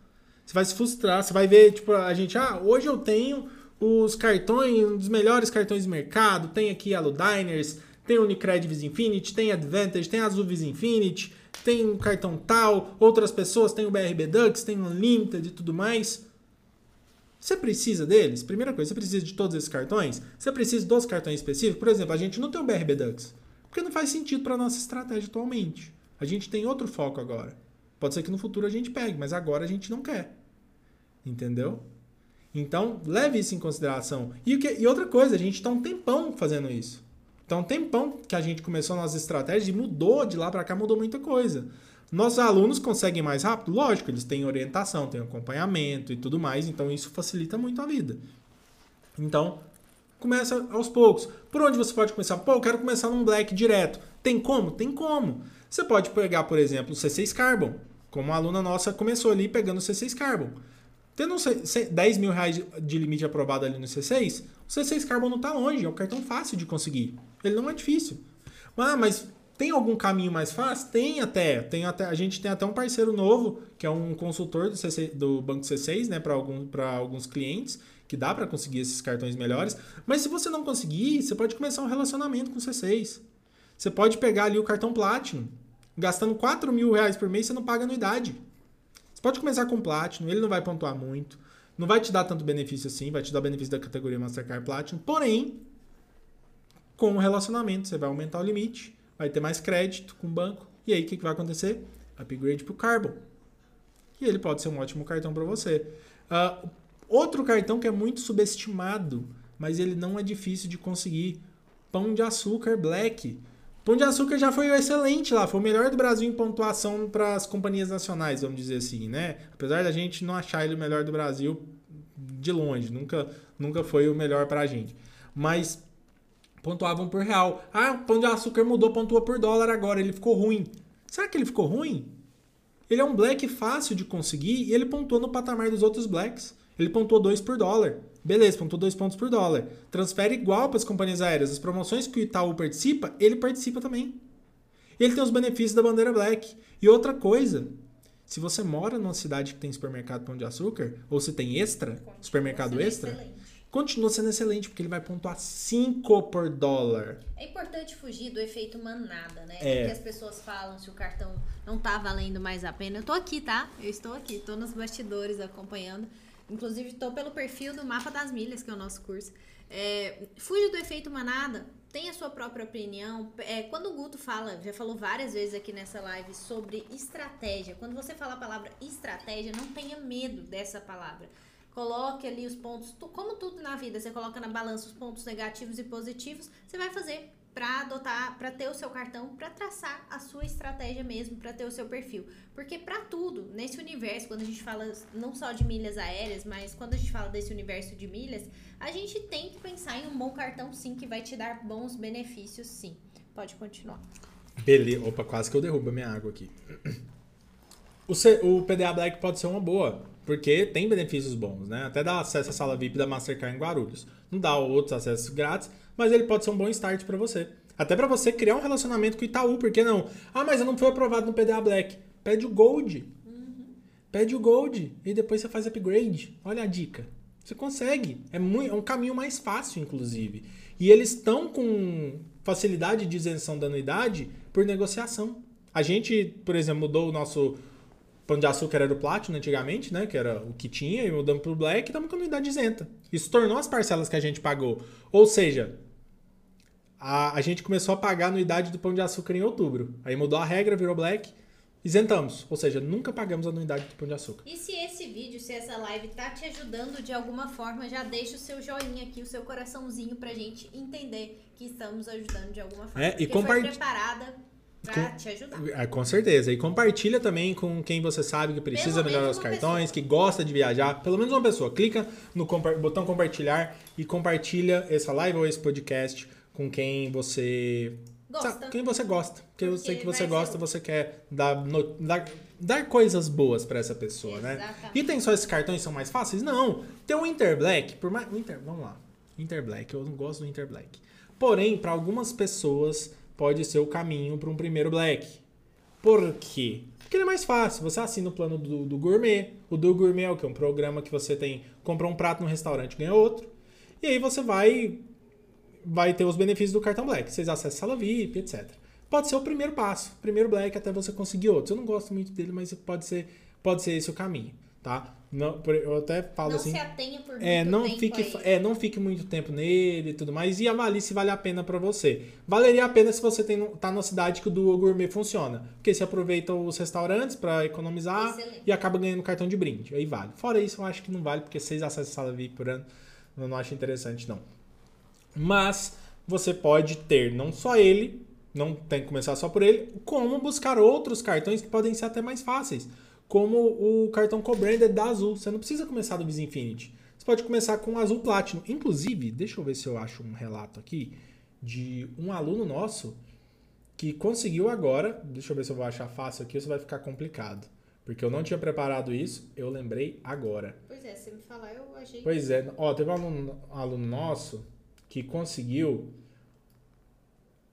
Você vai se frustrar. Você vai ver, tipo, a gente, ah, hoje eu tenho os cartões, um dos melhores cartões do mercado. Tem aqui a Diners, tem Unicred Visa Infinity, tem Advantage, tem Azul Visa Infinity tem um cartão tal, outras pessoas têm o BRB Dux, tem Unlimited e tudo mais. Você precisa deles? Primeira coisa, você precisa de todos esses cartões? Você precisa dos cartões específicos? Por exemplo, a gente não tem o BRB Dux, porque não faz sentido para nossa estratégia atualmente. A gente tem outro foco agora. Pode ser que no futuro a gente pegue, mas agora a gente não quer. Entendeu? Então, leve isso em consideração. E, que, e outra coisa, a gente está um tempão fazendo isso. Então, tempão que a gente começou nossas estratégias e mudou de lá para cá, mudou muita coisa. Nossos alunos conseguem mais rápido? Lógico, eles têm orientação, têm acompanhamento e tudo mais, então isso facilita muito a vida. Então, começa aos poucos. Por onde você pode começar? Pô, eu quero começar num black direto. Tem como? Tem como. Você pode pegar, por exemplo, o C6 Carbon, como a aluna nossa começou ali pegando o C6 Carbon. Tendo 10 mil reais de limite aprovado ali no C6, o C6 Carbon não está longe, é um cartão fácil de conseguir. Ele não é difícil. Ah, mas tem algum caminho mais fácil? Tem até. Tem até a gente tem até um parceiro novo, que é um consultor do, CC, do Banco C6, né, para algum, alguns clientes, que dá para conseguir esses cartões melhores. Mas se você não conseguir, você pode começar um relacionamento com o C6. Você pode pegar ali o cartão Platinum. Gastando 4 mil reais por mês, você não paga anuidade. Pode começar com Platinum, ele não vai pontuar muito. Não vai te dar tanto benefício assim, vai te dar benefício da categoria Mastercard Platinum. Porém, com o relacionamento, você vai aumentar o limite vai ter mais crédito com o banco. E aí o que, que vai acontecer? Upgrade para o Carbon. E ele pode ser um ótimo cartão para você. Uh, outro cartão que é muito subestimado, mas ele não é difícil de conseguir. Pão de açúcar Black. Pão de açúcar já foi excelente lá, foi o melhor do Brasil em pontuação para as companhias nacionais, vamos dizer assim, né? Apesar da gente não achar ele o melhor do Brasil de longe, nunca, nunca foi o melhor para a gente. Mas pontuavam por real. Ah, pão de açúcar mudou, pontua por dólar agora, ele ficou ruim. Será que ele ficou ruim? Ele é um black fácil de conseguir e ele pontuou no patamar dos outros blacks. Ele pontuou 2 por dólar. Beleza, pontuou 2 pontos por dólar. Transfere igual para as companhias aéreas. As promoções que o Itaú participa, ele participa também. Ele tem os benefícios da bandeira black. E outra coisa, se você mora numa cidade que tem supermercado pão de açúcar, ou se tem extra, supermercado extra, excelente continua sendo excelente, porque ele vai pontuar 5 por dólar. É importante fugir do efeito manada, né? É. Que as pessoas falam se o cartão não tá valendo mais a pena. Eu tô aqui, tá? Eu estou aqui, tô nos bastidores acompanhando. Inclusive, estou pelo perfil do Mapa das Milhas, que é o nosso curso. É, fuja do efeito manada, tenha a sua própria opinião. É, quando o Guto fala, já falou várias vezes aqui nessa live sobre estratégia. Quando você fala a palavra estratégia, não tenha medo dessa palavra. Coloque ali os pontos, como tudo na vida, você coloca na balança os pontos negativos e positivos, você vai fazer para adotar, para ter o seu cartão, para traçar a sua estratégia mesmo, para ter o seu perfil. Porque para tudo, nesse universo, quando a gente fala não só de milhas aéreas, mas quando a gente fala desse universo de milhas, a gente tem que pensar em um bom cartão sim que vai te dar bons benefícios sim. Pode continuar. Beleza. Opa, quase que eu derrubo a minha água aqui. O, C, o PDA Black pode ser uma boa porque tem benefícios bons, né? Até dá acesso à sala VIP da Mastercard em Guarulhos. Não dá outros acessos grátis, mas ele pode ser um bom start para você. Até para você criar um relacionamento com o Itaú, por que não? Ah, mas eu não fui aprovado no PDA Black. Pede o Gold. Uhum. Pede o Gold e depois você faz upgrade. Olha a dica. Você consegue. É, muito, é um caminho mais fácil, inclusive. E eles estão com facilidade de isenção da anuidade por negociação. A gente, por exemplo, mudou o nosso Pão de açúcar era o Platinum antigamente, né? Que era o que tinha, e mudamos pro Black e estamos com anuidade isenta. Isso tornou as parcelas que a gente pagou. Ou seja, a, a gente começou a pagar a anuidade do Pão de Açúcar em outubro. Aí mudou a regra, virou Black, isentamos. Ou seja, nunca pagamos a anuidade do Pão de Açúcar. E se esse vídeo, se essa live tá te ajudando de alguma forma, já deixa o seu joinha aqui, o seu coraçãozinho pra gente entender que estamos ajudando de alguma forma. É, e compartilha. preparada Pra com, te ajudar. É, com certeza. E compartilha também com quem você sabe que precisa Pelo melhorar os cartões, pessoa. que gosta de viajar. Pelo menos uma pessoa. Clica no botão compartilhar e compartilha essa live ou esse podcast com quem você. Gosta. Sabe, quem você gosta. Porque, Porque eu sei que você gosta, você quer dar, no, dar, dar coisas boas para essa pessoa, né? Exatamente. né? E tem só esses cartões que são mais fáceis? Não. Tem o Inter Black, por mais. Inter, vamos lá. Inter Black, eu não gosto do Inter Black. Porém, para algumas pessoas pode ser o caminho para um primeiro black. Por quê? Porque ele é mais fácil. Você assina o plano do, do gourmet. O do gourmet é o que? Um programa que você tem, compra um prato no restaurante ganha outro. E aí você vai vai ter os benefícios do cartão black. Vocês acessam a sala VIP, etc. pode ser o primeiro passo, primeiro black até você conseguir outros. Eu não gosto muito dele, mas pode ser, pode ser esse o caminho, tá? Não, eu até falo não assim. se atenha por muito é, não tempo fique, é, não fique muito tempo nele e tudo mais. E avalie se vale a pena para você. Valeria a pena se você tem, tá numa cidade que o Duo Gourmet funciona. Porque você aproveita os restaurantes para economizar Excelente. e acaba ganhando cartão de brinde. Aí vale. Fora isso, eu acho que não vale, porque seis acessos sala VIP por ano eu não acho interessante, não. Mas você pode ter não só ele, não tem que começar só por ele, como buscar outros cartões que podem ser até mais fáceis, como o cartão co-branded da Azul. Você não precisa começar do Visa Infinity. Você pode começar com o Azul Platinum. Inclusive, deixa eu ver se eu acho um relato aqui de um aluno nosso que conseguiu agora. Deixa eu ver se eu vou achar fácil aqui ou se vai ficar complicado. Porque eu não tinha preparado isso, eu lembrei agora. Pois é, se me falar, eu achei. Pois é, ó, teve um aluno, um aluno nosso que conseguiu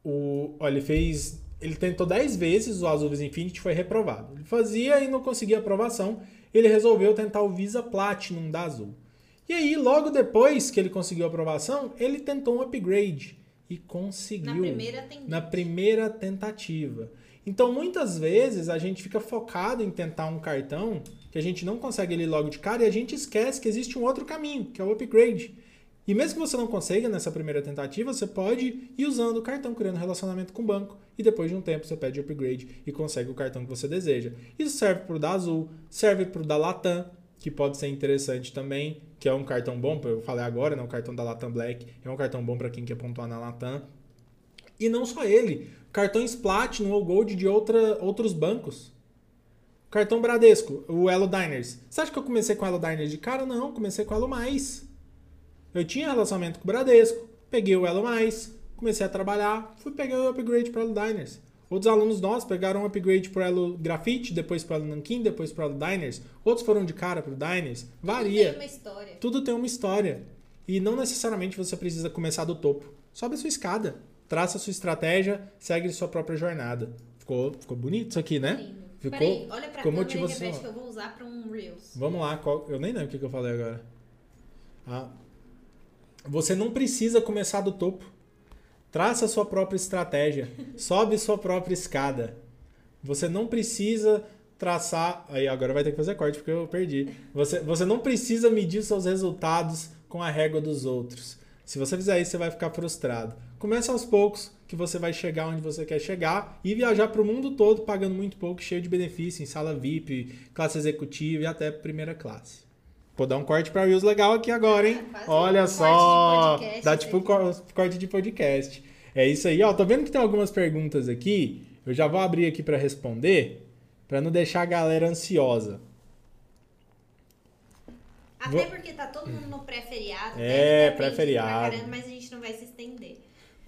o, ó, ele fez, ele tentou 10 vezes o Azul Visa Infinity foi reprovado. Ele fazia e não conseguia aprovação, ele resolveu tentar o Visa Platinum da Azul. E aí, logo depois que ele conseguiu a aprovação, ele tentou um upgrade e conseguiu Na primeira na primeira tentativa. Então, muitas vezes a gente fica focado em tentar um cartão que a gente não consegue ele logo de cara e a gente esquece que existe um outro caminho, que é o upgrade. E mesmo que você não consiga nessa primeira tentativa, você pode ir usando o cartão, criando relacionamento com o banco, e depois de um tempo você pede upgrade e consegue o cartão que você deseja. Isso serve para o da Azul, serve para o da Latam, que pode ser interessante também, que é um cartão bom, eu falei agora, né, o cartão da Latam Black, é um cartão bom para quem quer pontuar na Latam. E não só ele, cartões Platinum ou Gold de outra, outros bancos. Cartão Bradesco, o Elo Diners. Você acha que eu comecei com o Elo Diners de cara? Não, comecei com o Elo Mais. Eu tinha relacionamento com o Bradesco, peguei o Elo Mais, comecei a trabalhar, fui pegar o upgrade para o Diners. Outros alunos nossos pegaram um upgrade para o Elo Grafite, depois para o Elo Nankin, depois para o Diners. Outros foram de cara para o Diners. Varia. Tem uma história. Tudo tem uma história. E não necessariamente você precisa começar do topo. Sobe a sua escada, traça a sua estratégia, segue sua própria jornada. Ficou, ficou bonito isso aqui, né? Lindo. Ficou, Peraí, olha pra ficou motivação. que eu vou usar pra um Reels. Vamos lá, qual- eu nem lembro o que que eu falei agora. Ah, você não precisa começar do topo. Traça a sua própria estratégia. Sobe sua própria escada. Você não precisa traçar. Aí agora vai ter que fazer corte porque eu perdi. Você, você não precisa medir seus resultados com a régua dos outros. Se você fizer isso, você vai ficar frustrado. Comece aos poucos, que você vai chegar onde você quer chegar e viajar para o mundo todo pagando muito pouco, cheio de benefícios, em sala VIP, classe executiva e até primeira classe. Vou dar um corte para Reels legal aqui agora, hein? Olha um só! corte Dá tipo um aqui. cor- corte de podcast. É isso aí, ó. Tô vendo que tem algumas perguntas aqui. Eu já vou abrir aqui para responder, para não deixar a galera ansiosa. Até Vou- porque tá todo mundo no pré-feriado. É, deve ter gente pré-feriado. pra Mas a gente não vai se estender.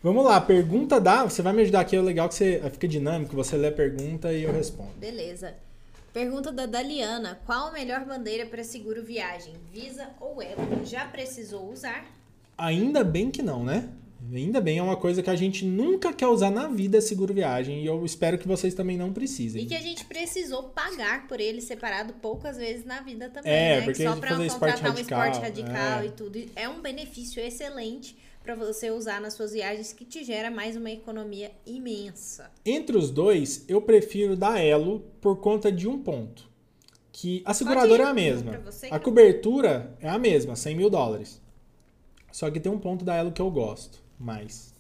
Vamos lá, pergunta da. Você vai me ajudar aqui, é legal que você fica dinâmico, você lê a pergunta e eu respondo. Beleza. Pergunta da Daliana. Qual a melhor bandeira para seguro viagem? Visa ou Elo? Já precisou usar? Ainda bem que não, né? Ainda bem, é uma coisa que a gente nunca quer usar na vida seguro viagem e eu espero que vocês também não precisem. E que a gente precisou pagar por ele separado poucas vezes na vida também, É, né? porque só esporte contratar um esporte radical, radical é. e tudo. É um benefício excelente para você usar nas suas viagens que te gera mais uma economia imensa. Entre os dois, eu prefiro da Elo por conta de um ponto. Que a seguradora é a mesma. você, A cobertura é a mesma, 100 mil dólares. Só que tem um ponto da Elo que eu gosto mais.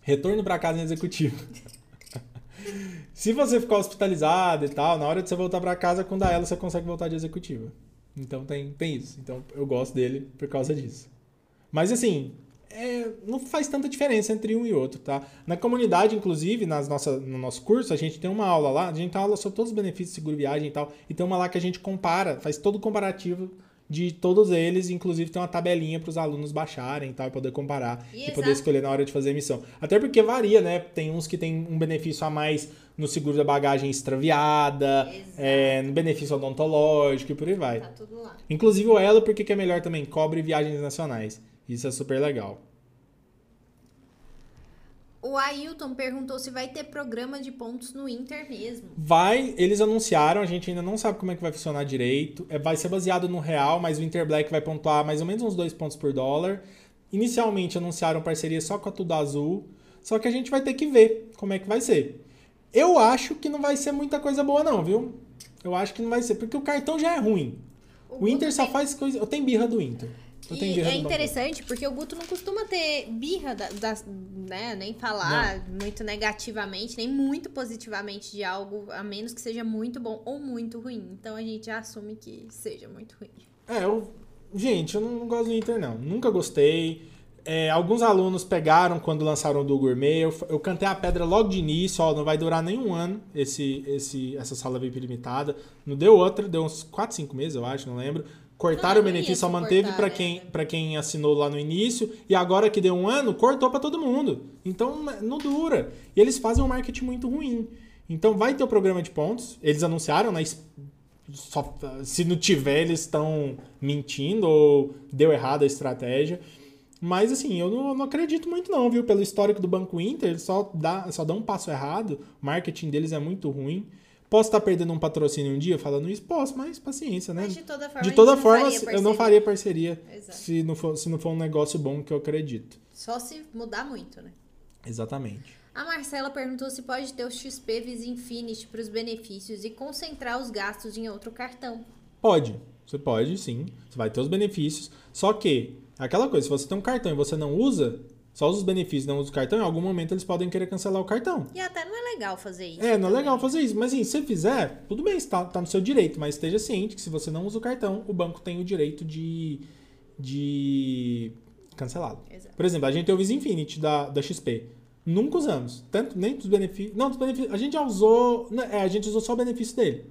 Retorno para casa em executivo. Se você ficar hospitalizado e tal, na hora de você voltar para casa com o da Elo, você consegue voltar de executiva. Então tem, tem isso. Então eu gosto dele por causa disso. Mas assim, é, não faz tanta diferença entre um e outro, tá? Na comunidade, inclusive, nas nossa, no nosso curso, a gente tem uma aula lá, a gente tem uma aula sobre todos os benefícios de seguro viagem e tal, e tem uma lá que a gente compara, faz todo o comparativo de todos eles, inclusive tem uma tabelinha para os alunos baixarem e tal, e poder comparar e, E poder escolher na hora de fazer a emissão. Até porque varia, né? Tem uns que tem um benefício a mais no seguro da bagagem extraviada, é, no benefício odontológico e por aí vai. Tá tudo lá. Inclusive o Elo, porque que é melhor também, cobre viagens nacionais. Isso é super legal. O Ailton perguntou se vai ter programa de pontos no Inter mesmo. Vai, eles anunciaram, a gente ainda não sabe como é que vai funcionar direito. É, vai ser baseado no real, mas o Inter Black vai pontuar mais ou menos uns dois pontos por dólar. Inicialmente anunciaram parceria só com a Tudo Azul. Só que a gente vai ter que ver como é que vai ser. Eu acho que não vai ser muita coisa boa, não, viu? Eu acho que não vai ser, porque o cartão já é ruim. O, o Inter só tem... faz coisa. Eu tenho birra do Inter. Eu tenho birra é interessante porque o Guto não costuma ter birra da, da né, nem falar não. muito negativamente, nem muito positivamente de algo, a menos que seja muito bom ou muito ruim. Então a gente já assume que seja muito ruim. É, eu. Gente, eu não gosto do Inter, não. Nunca gostei. É, alguns alunos pegaram quando lançaram do Gourmet. Eu, eu, cantei a pedra logo de início, ó, não vai durar nem um ano esse, esse, essa sala VIP limitada. Não deu outra, deu uns 4, 5 meses, eu acho, não lembro. Cortaram o benefício, só manteve para quem, pra quem assinou lá no início. E agora que deu um ano, cortou para todo mundo. Então não dura. E eles fazem um marketing muito ruim. Então vai ter o programa de pontos. Eles anunciaram, né? Só, se não tiver, eles estão mentindo ou deu errado a estratégia. Mas assim, eu não, não, acredito muito não, viu? Pelo histórico do Banco Inter, eles só dá, só dá um passo errado. O marketing deles é muito ruim. Posso estar perdendo um patrocínio um dia falando isso? Posso, mas paciência, né? Mas de toda forma, de toda forma eu não faria parceria se não, for, se não for um negócio bom que eu acredito. Só se mudar muito, né? Exatamente. A Marcela perguntou se pode ter o XP Visa Infinity para os benefícios e concentrar os gastos em outro cartão. Pode. Você pode, sim. Você vai ter os benefícios. Só que, aquela coisa, se você tem um cartão e você não usa, só usa os benefícios não usa o cartão, em algum momento eles podem querer cancelar o cartão. E até não é legal fazer isso. É, não também. é legal fazer isso. Mas assim, se você fizer, tudo bem, está tá no seu direito, mas esteja ciente que se você não usa o cartão, o banco tem o direito de, de cancelá-lo. Por exemplo, a gente tem o Visa Infinity da, da XP. Nunca usamos. Tanto, nem dos benefícios. Não, dos benefícios. A gente já usou. Né, é, a gente usou só o benefício dele.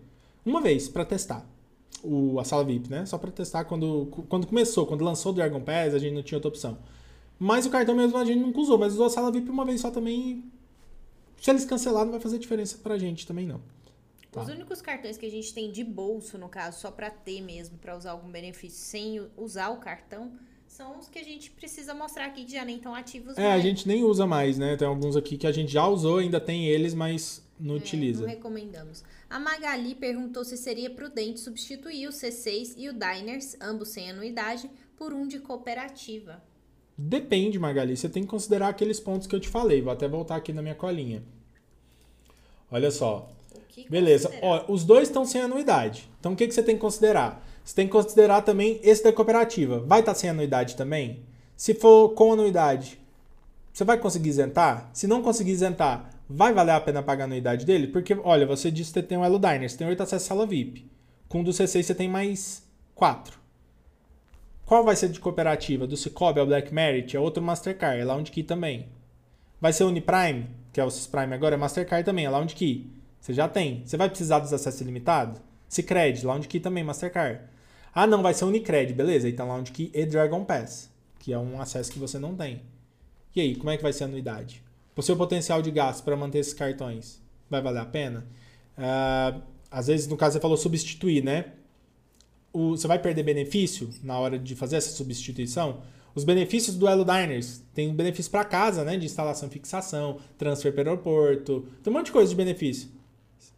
Uma vez, para testar. O, a sala VIP, né? Só para testar quando, quando começou, quando lançou o Dragon Pass, a gente não tinha outra opção. Mas o cartão mesmo a gente nunca usou, mas usou a sala VIP uma vez só também. Se eles cancelarem, não vai fazer diferença pra gente também, não. Tá. Os únicos cartões que a gente tem de bolso, no caso, só para ter mesmo, para usar algum benefício sem usar o cartão, são os que a gente precisa mostrar aqui que já nem estão ativos. É, a gente nem usa mais, né? Tem alguns aqui que a gente já usou, ainda tem eles, mas não é, utiliza. Não recomendamos. A Magali perguntou se seria prudente substituir o C6 e o Diners, ambos sem anuidade, por um de cooperativa. Depende, Magali. Você tem que considerar aqueles pontos que eu te falei. Vou até voltar aqui na minha colinha. Olha só. Beleza. Ó, os dois estão sem anuidade. Então o que, que você tem que considerar? Você tem que considerar também esse da cooperativa. Vai estar tá sem anuidade também? Se for com anuidade, você vai conseguir isentar? Se não conseguir isentar, vai valer a pena pagar a anuidade dele? Porque, olha, você disse que você tem um Elo Diner, você tem 8 acessos à sala VIP. Com o do C6 você tem mais 4. Qual vai ser de cooperativa? Do Cicobi ao Black Merit? É outro Mastercard, é que também. Vai ser Uniprime, que é o Prime agora, é Mastercard também, é que Você já tem. Você vai precisar dos acessos ilimitados? Cicred, que também, Mastercard. Ah, não, vai ser Unicred, beleza. Então que e Dragon Pass, que é um acesso que você não tem. E aí, como é que vai ser a anuidade? O seu potencial de gasto para manter esses cartões vai valer a pena? Uh, às vezes, no caso, você falou substituir, né? O, você vai perder benefício na hora de fazer essa substituição. Os benefícios do Elo Diners tem benefício para casa, né? De instalação e fixação, transfer para aeroporto, tem um monte de coisa de benefício.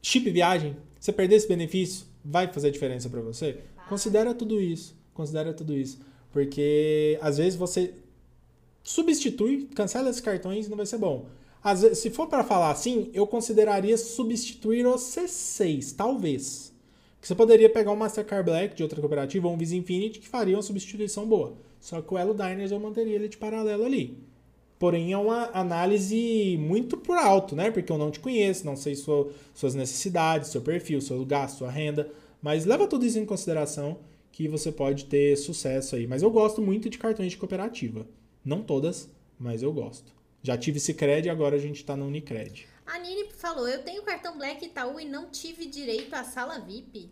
Chip viagem, você perder esse benefício, vai fazer diferença para você? Considera tudo isso. Considera tudo isso. Porque às vezes você substitui, cancela esses cartões e não vai ser bom. Às vezes, se for para falar assim, eu consideraria substituir o C6, talvez. Que você poderia pegar um Mastercard Black de outra cooperativa ou um Visa Infinity que faria uma substituição boa. Só que o Elo Diners eu manteria ele de paralelo ali. Porém, é uma análise muito por alto, né? Porque eu não te conheço, não sei sua, suas necessidades, seu perfil, seu gasto, sua renda. Mas leva tudo isso em consideração que você pode ter sucesso aí. Mas eu gosto muito de cartões de cooperativa. Não todas, mas eu gosto. Já tive Cicred e agora a gente está no Unicred. A Nini falou: Eu tenho cartão Black Itaú e não tive direito à sala VIP.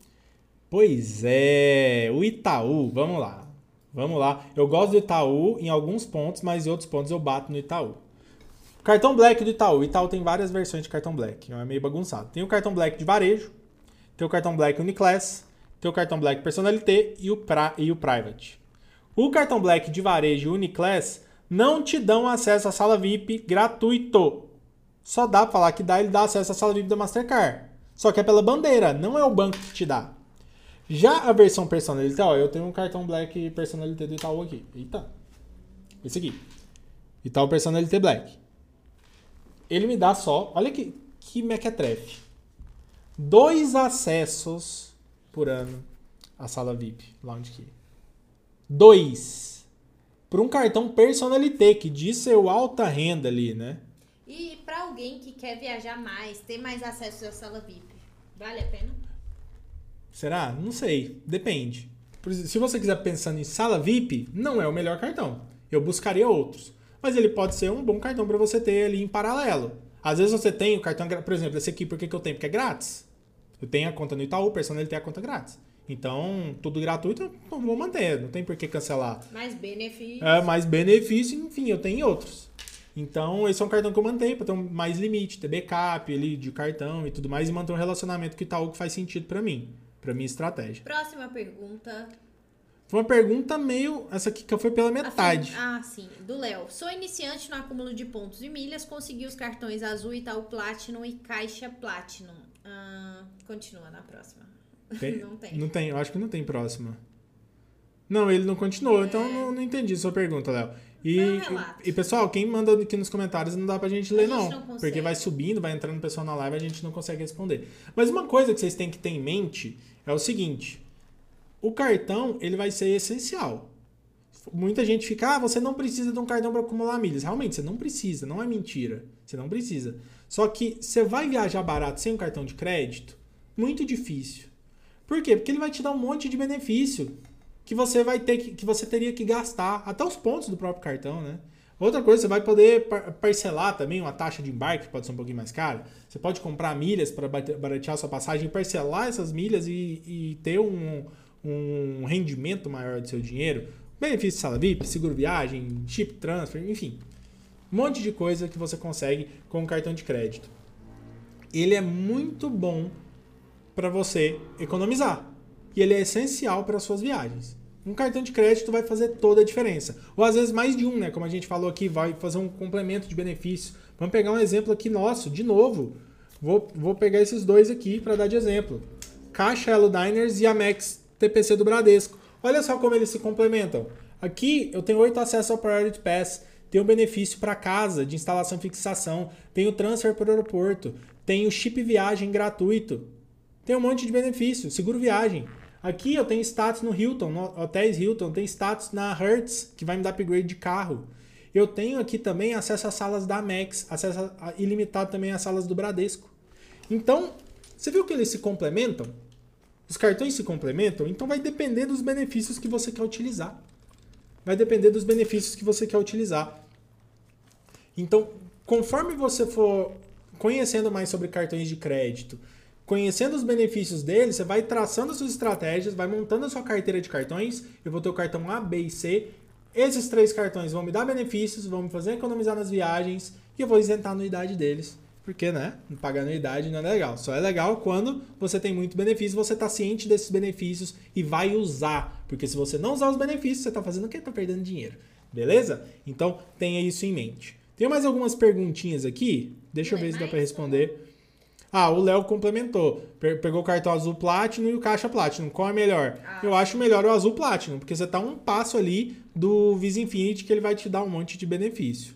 Pois é, o Itaú, vamos lá. Vamos lá. Eu gosto do Itaú em alguns pontos, mas em outros pontos eu bato no Itaú. Cartão Black do Itaú. Itaú tem várias versões de cartão Black, é meio bagunçado. Tem o cartão Black de varejo, tem o cartão Black Uniclass, tem o cartão Black Personalité e o, pra, e o Private. O cartão Black de varejo Uniclass não te dão acesso à sala VIP gratuito só dá pra falar que dá, ele dá acesso à sala VIP da Mastercard. Só que é pela bandeira, não é o banco que te dá. Já a versão personalité, ó, eu tenho um cartão Black personalité do Itaú aqui. Eita. Esse aqui. Itaú personalité Black. ele me dá só, olha que, que mequetrefe, dois acessos por ano à sala VIP, Lounge Key. Dois. Por um cartão personalité, que diz ser o alta renda ali, né? E para alguém que quer viajar mais, ter mais acesso à sala VIP, vale a pena? Será? Não sei. Depende. Se você quiser pensando em sala VIP, não é o melhor cartão. Eu buscaria outros. Mas ele pode ser um bom cartão para você ter ali em paralelo. Às vezes você tem o cartão, por exemplo, esse aqui, por que, que eu tenho? Porque é grátis. Eu tenho a conta no Itaú, o personal ele tem a conta grátis. Então, tudo gratuito, eu vou manter, não tem por que cancelar. Mais benefício. É, mais benefício, enfim, eu tenho outros. Então, esse é um cartão que eu mantenho para ter mais limite, ter backup ali de cartão e tudo mais e manter um relacionamento o Itaú que faz sentido para mim, para minha estratégia. Próxima pergunta. Foi uma pergunta meio. Essa aqui que foi pela metade. Ah, sim. Do Léo. Sou iniciante no acúmulo de pontos e milhas. Consegui os cartões Azul, Itaú Platinum e Caixa Platinum. Ah, continua na próxima. Tem? não tem. Não tem. Eu acho que não tem próxima. Não, ele não continuou. Então é... Então não, não entendi sua pergunta, Léo. E, e, pessoal, quem manda aqui nos comentários não dá pra gente ler, gente não. não porque vai subindo, vai entrando pessoal na live a gente não consegue responder. Mas uma coisa que vocês têm que ter em mente é o seguinte: o cartão ele vai ser essencial. Muita gente fica, ah, você não precisa de um cartão para acumular milhas. Realmente, você não precisa, não é mentira. Você não precisa. Só que você vai viajar barato sem um cartão de crédito? Muito difícil. Por quê? Porque ele vai te dar um monte de benefício que você vai ter que, que você teria que gastar, até os pontos do próprio cartão, né? Outra coisa, você vai poder parcelar também uma taxa de embarque, que pode ser um pouquinho mais cara. Você pode comprar milhas para baratear sua passagem, parcelar essas milhas e, e ter um, um rendimento maior do seu dinheiro. Benefício de sala VIP, seguro viagem, chip transfer, enfim. Um monte de coisa que você consegue com o cartão de crédito. Ele é muito bom para você economizar. E ele é essencial para suas viagens. Um cartão de crédito vai fazer toda a diferença. Ou às vezes mais de um, né? Como a gente falou aqui, vai fazer um complemento de benefício. Vamos pegar um exemplo aqui nosso, de novo. Vou, vou pegar esses dois aqui para dar de exemplo. Caixa Elo Diners e Amex TPC do Bradesco. Olha só como eles se complementam. Aqui eu tenho oito acessos ao Priority Pass, tenho benefício para casa de instalação e fixação, tenho transfer para o aeroporto, tenho chip viagem gratuito, tem um monte de benefício, seguro viagem. Aqui eu tenho status no Hilton, no Hotéis Hilton, tenho status na Hertz, que vai me dar upgrade de carro. Eu tenho aqui também acesso às salas da Amex, acesso ilimitado também às salas do Bradesco. Então, você viu que eles se complementam? Os cartões se complementam, então vai depender dos benefícios que você quer utilizar. Vai depender dos benefícios que você quer utilizar. Então, conforme você for conhecendo mais sobre cartões de crédito, conhecendo os benefícios deles, você vai traçando suas estratégias, vai montando a sua carteira de cartões. Eu vou ter o cartão A, B e C. Esses três cartões vão me dar benefícios, vão me fazer economizar nas viagens e eu vou isentar a anuidade deles porque, né, pagar anuidade não é legal. Só é legal quando você tem muito benefício, você está ciente desses benefícios e vai usar. Porque se você não usar os benefícios, você está fazendo o quê? Está perdendo dinheiro. Beleza? Então, tenha isso em mente. Tem mais algumas perguntinhas aqui. Deixa eu ver se dá para responder. Ah, o Léo complementou. Pegou o cartão azul Platinum e o caixa Platinum. Qual é melhor? Ah. Eu acho melhor o azul Platinum, porque você está um passo ali do Visa Infinity que ele vai te dar um monte de benefício.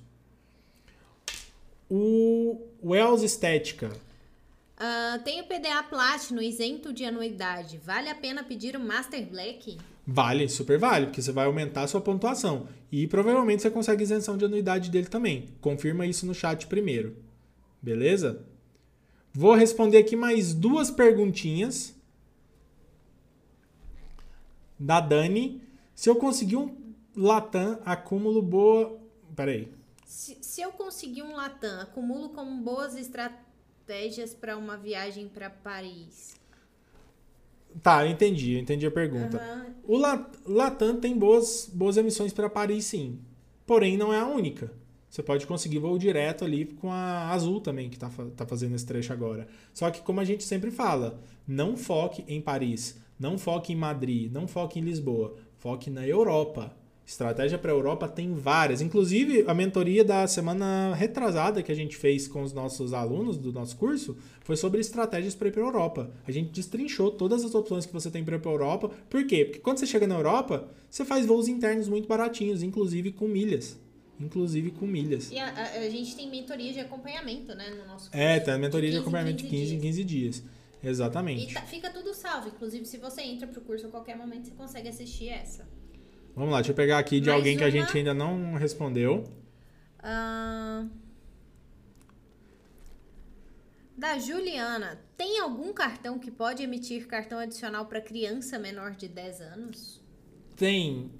O Wells Estética. Uh, tem o PDA Platinum isento de anuidade. Vale a pena pedir o Master Black? Vale, super vale, porque você vai aumentar a sua pontuação. E provavelmente você consegue isenção de anuidade dele também. Confirma isso no chat primeiro. Beleza? Vou responder aqui mais duas perguntinhas. Da Dani. Se eu conseguir um Latam acúmulo boa. Peraí. Se, se eu conseguir um Latam, acumulo como boas estratégias para uma viagem para Paris. Tá, eu entendi, eu entendi a pergunta. Uhum. O Latam tem boas, boas emissões para Paris, sim. Porém, não é a única. Você pode conseguir voo direto ali com a Azul também, que está tá fazendo esse trecho agora. Só que, como a gente sempre fala, não foque em Paris, não foque em Madrid, não foque em Lisboa. Foque na Europa. Estratégia para a Europa tem várias. Inclusive, a mentoria da semana retrasada que a gente fez com os nossos alunos do nosso curso foi sobre estratégias para ir para a Europa. A gente destrinchou todas as opções que você tem para ir para a Europa. Por quê? Porque quando você chega na Europa, você faz voos internos muito baratinhos, inclusive com milhas. Inclusive com milhas. E a, a, a gente tem mentoria de acompanhamento, né, no nosso curso. É, tem mentoria de, 15 em acompanhamento de 15 em 15 15 dias. Exatamente. E tá- fica tudo salvo. Inclusive, se você entra pro curso a qualquer momento, você consegue assistir essa. Vamos lá, deixa eu pegar aqui de Mais alguém que a uma. gente ainda não respondeu. Ahn, Da Juliana, tem algum cartão que pode emitir cartão adicional para criança menor de 10 anos? Tem.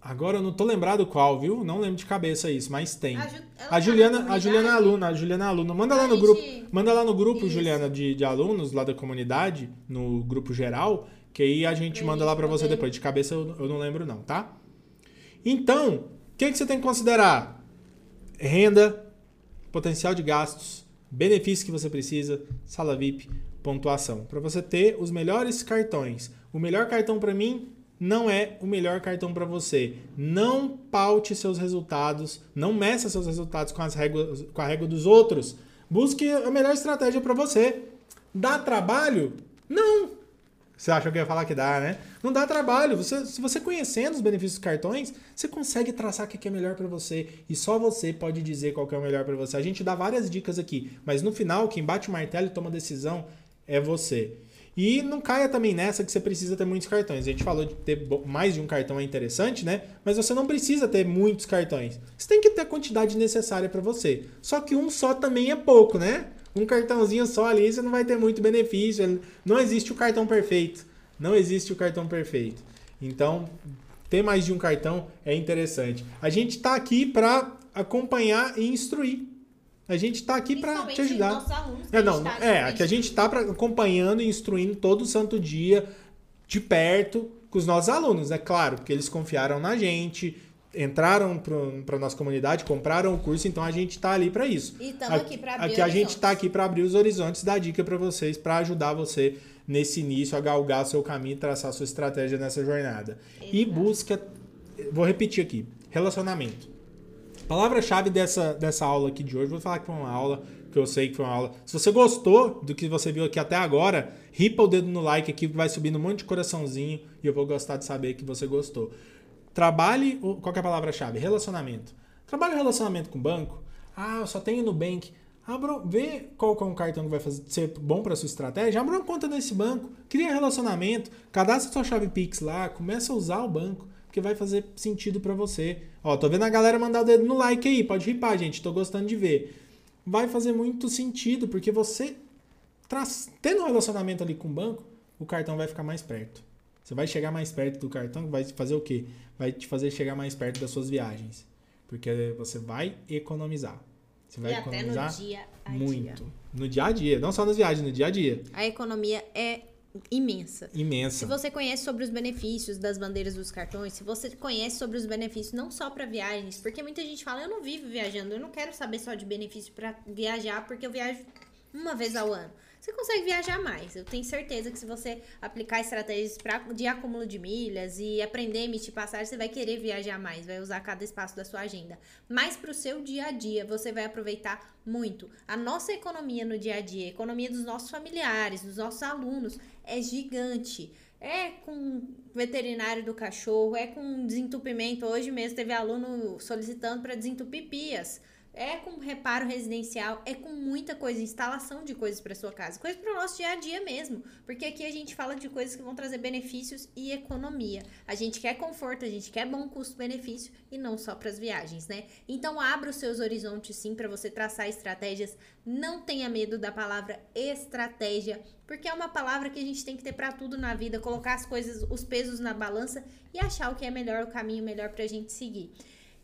Agora eu não tô lembrado qual, viu? Não lembro de cabeça isso, mas tem. A Ju- A Juliana, na a Juliana é aluna, a Juliana é aluna. Manda lá no grupo, manda lá no grupo, Isso. Juliana, de, de alunos lá da comunidade, no grupo geral, que aí a gente manda lá pra você depois. De cabeça eu, eu não lembro não, tá? Então, o que, que você tem que considerar? Renda, potencial de gastos, benefício que você precisa, sala VIP, pontuação. Para você ter os melhores cartões. O melhor cartão para mim não é o melhor cartão para você. Não paute seus resultados, não meça seus resultados com, as réguas, com a régua dos outros. Busque a melhor estratégia para você. Dá trabalho? Não. Você achou que eu ia falar que dá, né? Não dá trabalho. Você, se você conhecendo os benefícios dos cartões, você consegue traçar o que é melhor para você. E só você pode dizer qual é o melhor para você. A gente dá várias dicas aqui, mas no final, quem bate o martelo e toma decisão é você. E não caia também nessa que você precisa ter muitos cartões. A gente falou de ter mais de um cartão é interessante, né? Mas você não precisa ter muitos cartões. Você tem que ter a quantidade necessária para você. Só que um só também é pouco, né? Um cartãozinho só ali você não vai ter muito benefício. Não existe o cartão perfeito. Não existe o cartão perfeito. Então, ter mais de um cartão é interessante. A gente está aqui para acompanhar e instruir. A gente está aqui para te ajudar. nossos alunos, É, não, tá é, aqui que a gente está acompanhando e instruindo todo santo dia, de perto, com os nossos alunos, é claro, porque eles confiaram na gente, entraram para nossa comunidade, compraram o curso, então a gente está ali para isso. E estamos aqui para abrir Aqui a gente está aqui para abrir os horizontes, dar dica para vocês, para ajudar você nesse início a galgar seu caminho e traçar sua estratégia nessa jornada. E Exato. busca, vou repetir aqui, relacionamento. Palavra-chave dessa, dessa aula aqui de hoje, vou falar que foi uma aula, que eu sei que foi uma aula. Se você gostou do que você viu aqui até agora, ripa o dedo no like aqui, vai subindo um monte de coraçãozinho e eu vou gostar de saber que você gostou. Trabalhe, qual é a palavra-chave? Relacionamento. Trabalhe o relacionamento com o banco. Ah, eu só tenho Nubank. Abra, vê qual é um cartão que vai fazer, ser bom para sua estratégia. Abra uma conta nesse banco, cria relacionamento, cadastra sua chave Pix lá, começa a usar o banco, porque vai fazer sentido para você. Ó, tô vendo a galera mandar o dedo no like aí, pode ripar, gente, tô gostando de ver. Vai fazer muito sentido, porque você traz, tendo um relacionamento ali com o banco, o cartão vai ficar mais perto. Você vai chegar mais perto do cartão, vai fazer o quê? Vai te fazer chegar mais perto das suas viagens. Porque você vai economizar. Você vai E até no economizar dia a dia. muito. No dia a dia, não só nas viagens, no dia a dia. A economia é imensa. Se Imensa. você conhece sobre os benefícios das bandeiras dos cartões, se você conhece sobre os benefícios não só para viagens, porque muita gente fala, eu não vivo viajando, eu não quero saber só de benefício para viajar, porque eu viajo uma vez ao ano. Você consegue viajar mais. Eu tenho certeza que se você aplicar estratégias pra, de acúmulo de milhas e aprender a emitir passagem, você vai querer viajar mais, vai usar cada espaço da sua agenda. Mas para o seu dia a dia, você vai aproveitar muito. A nossa economia no dia a dia, a economia dos nossos familiares, dos nossos alunos, é gigante. É com veterinário do cachorro, é com desentupimento. Hoje mesmo teve aluno solicitando para desentupir pias. É com reparo residencial, é com muita coisa, instalação de coisas para sua casa, coisas para o nosso dia a dia mesmo, porque aqui a gente fala de coisas que vão trazer benefícios e economia. A gente quer conforto, a gente quer bom custo-benefício e não só para as viagens, né? Então abra os seus horizontes sim para você traçar estratégias. Não tenha medo da palavra estratégia, porque é uma palavra que a gente tem que ter para tudo na vida, colocar as coisas, os pesos na balança e achar o que é melhor, o caminho melhor para a gente seguir.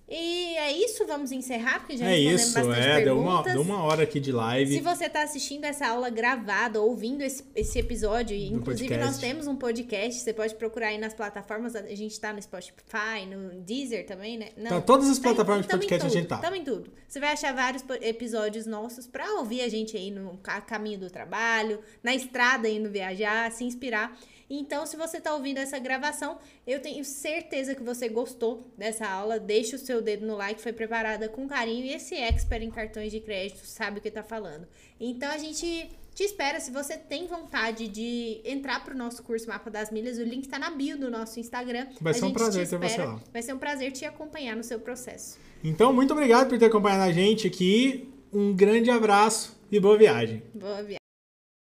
E é isso, vamos encerrar, porque já É respondemos isso, bastante é. Deu uma, perguntas. deu uma hora aqui de live. Se você está assistindo essa aula gravada, ouvindo esse, esse episódio, Do inclusive podcast. nós temos um podcast, você pode procurar aí nas plataformas, a gente está no Spotify, no Deezer também, né? Não, Tá, todas as tá plataformas de tamo em podcast a tudo, gente tá. Tamo em tudo. Você vai achar vários episódios nossos pra ouvir a gente aí no ca- caminho do trabalho, na estrada indo viajar, se inspirar. Então, se você tá ouvindo essa gravação, eu tenho certeza que você gostou dessa aula. Deixa o seu dedo no like, foi preparada com carinho e esse expert em cartões de crédito sabe o que tá falando. Então, a gente te espera. Se você tem vontade de entrar pro nosso curso Mapa das Milhas, o link tá na bio do nosso Instagram. Vai A ser um gente te prazer ter você lá. Vai ser um prazer te acompanhar no seu processo. Então, muito obrigado por ter acompanhado a gente aqui. Um grande abraço e boa viagem. Boa viagem.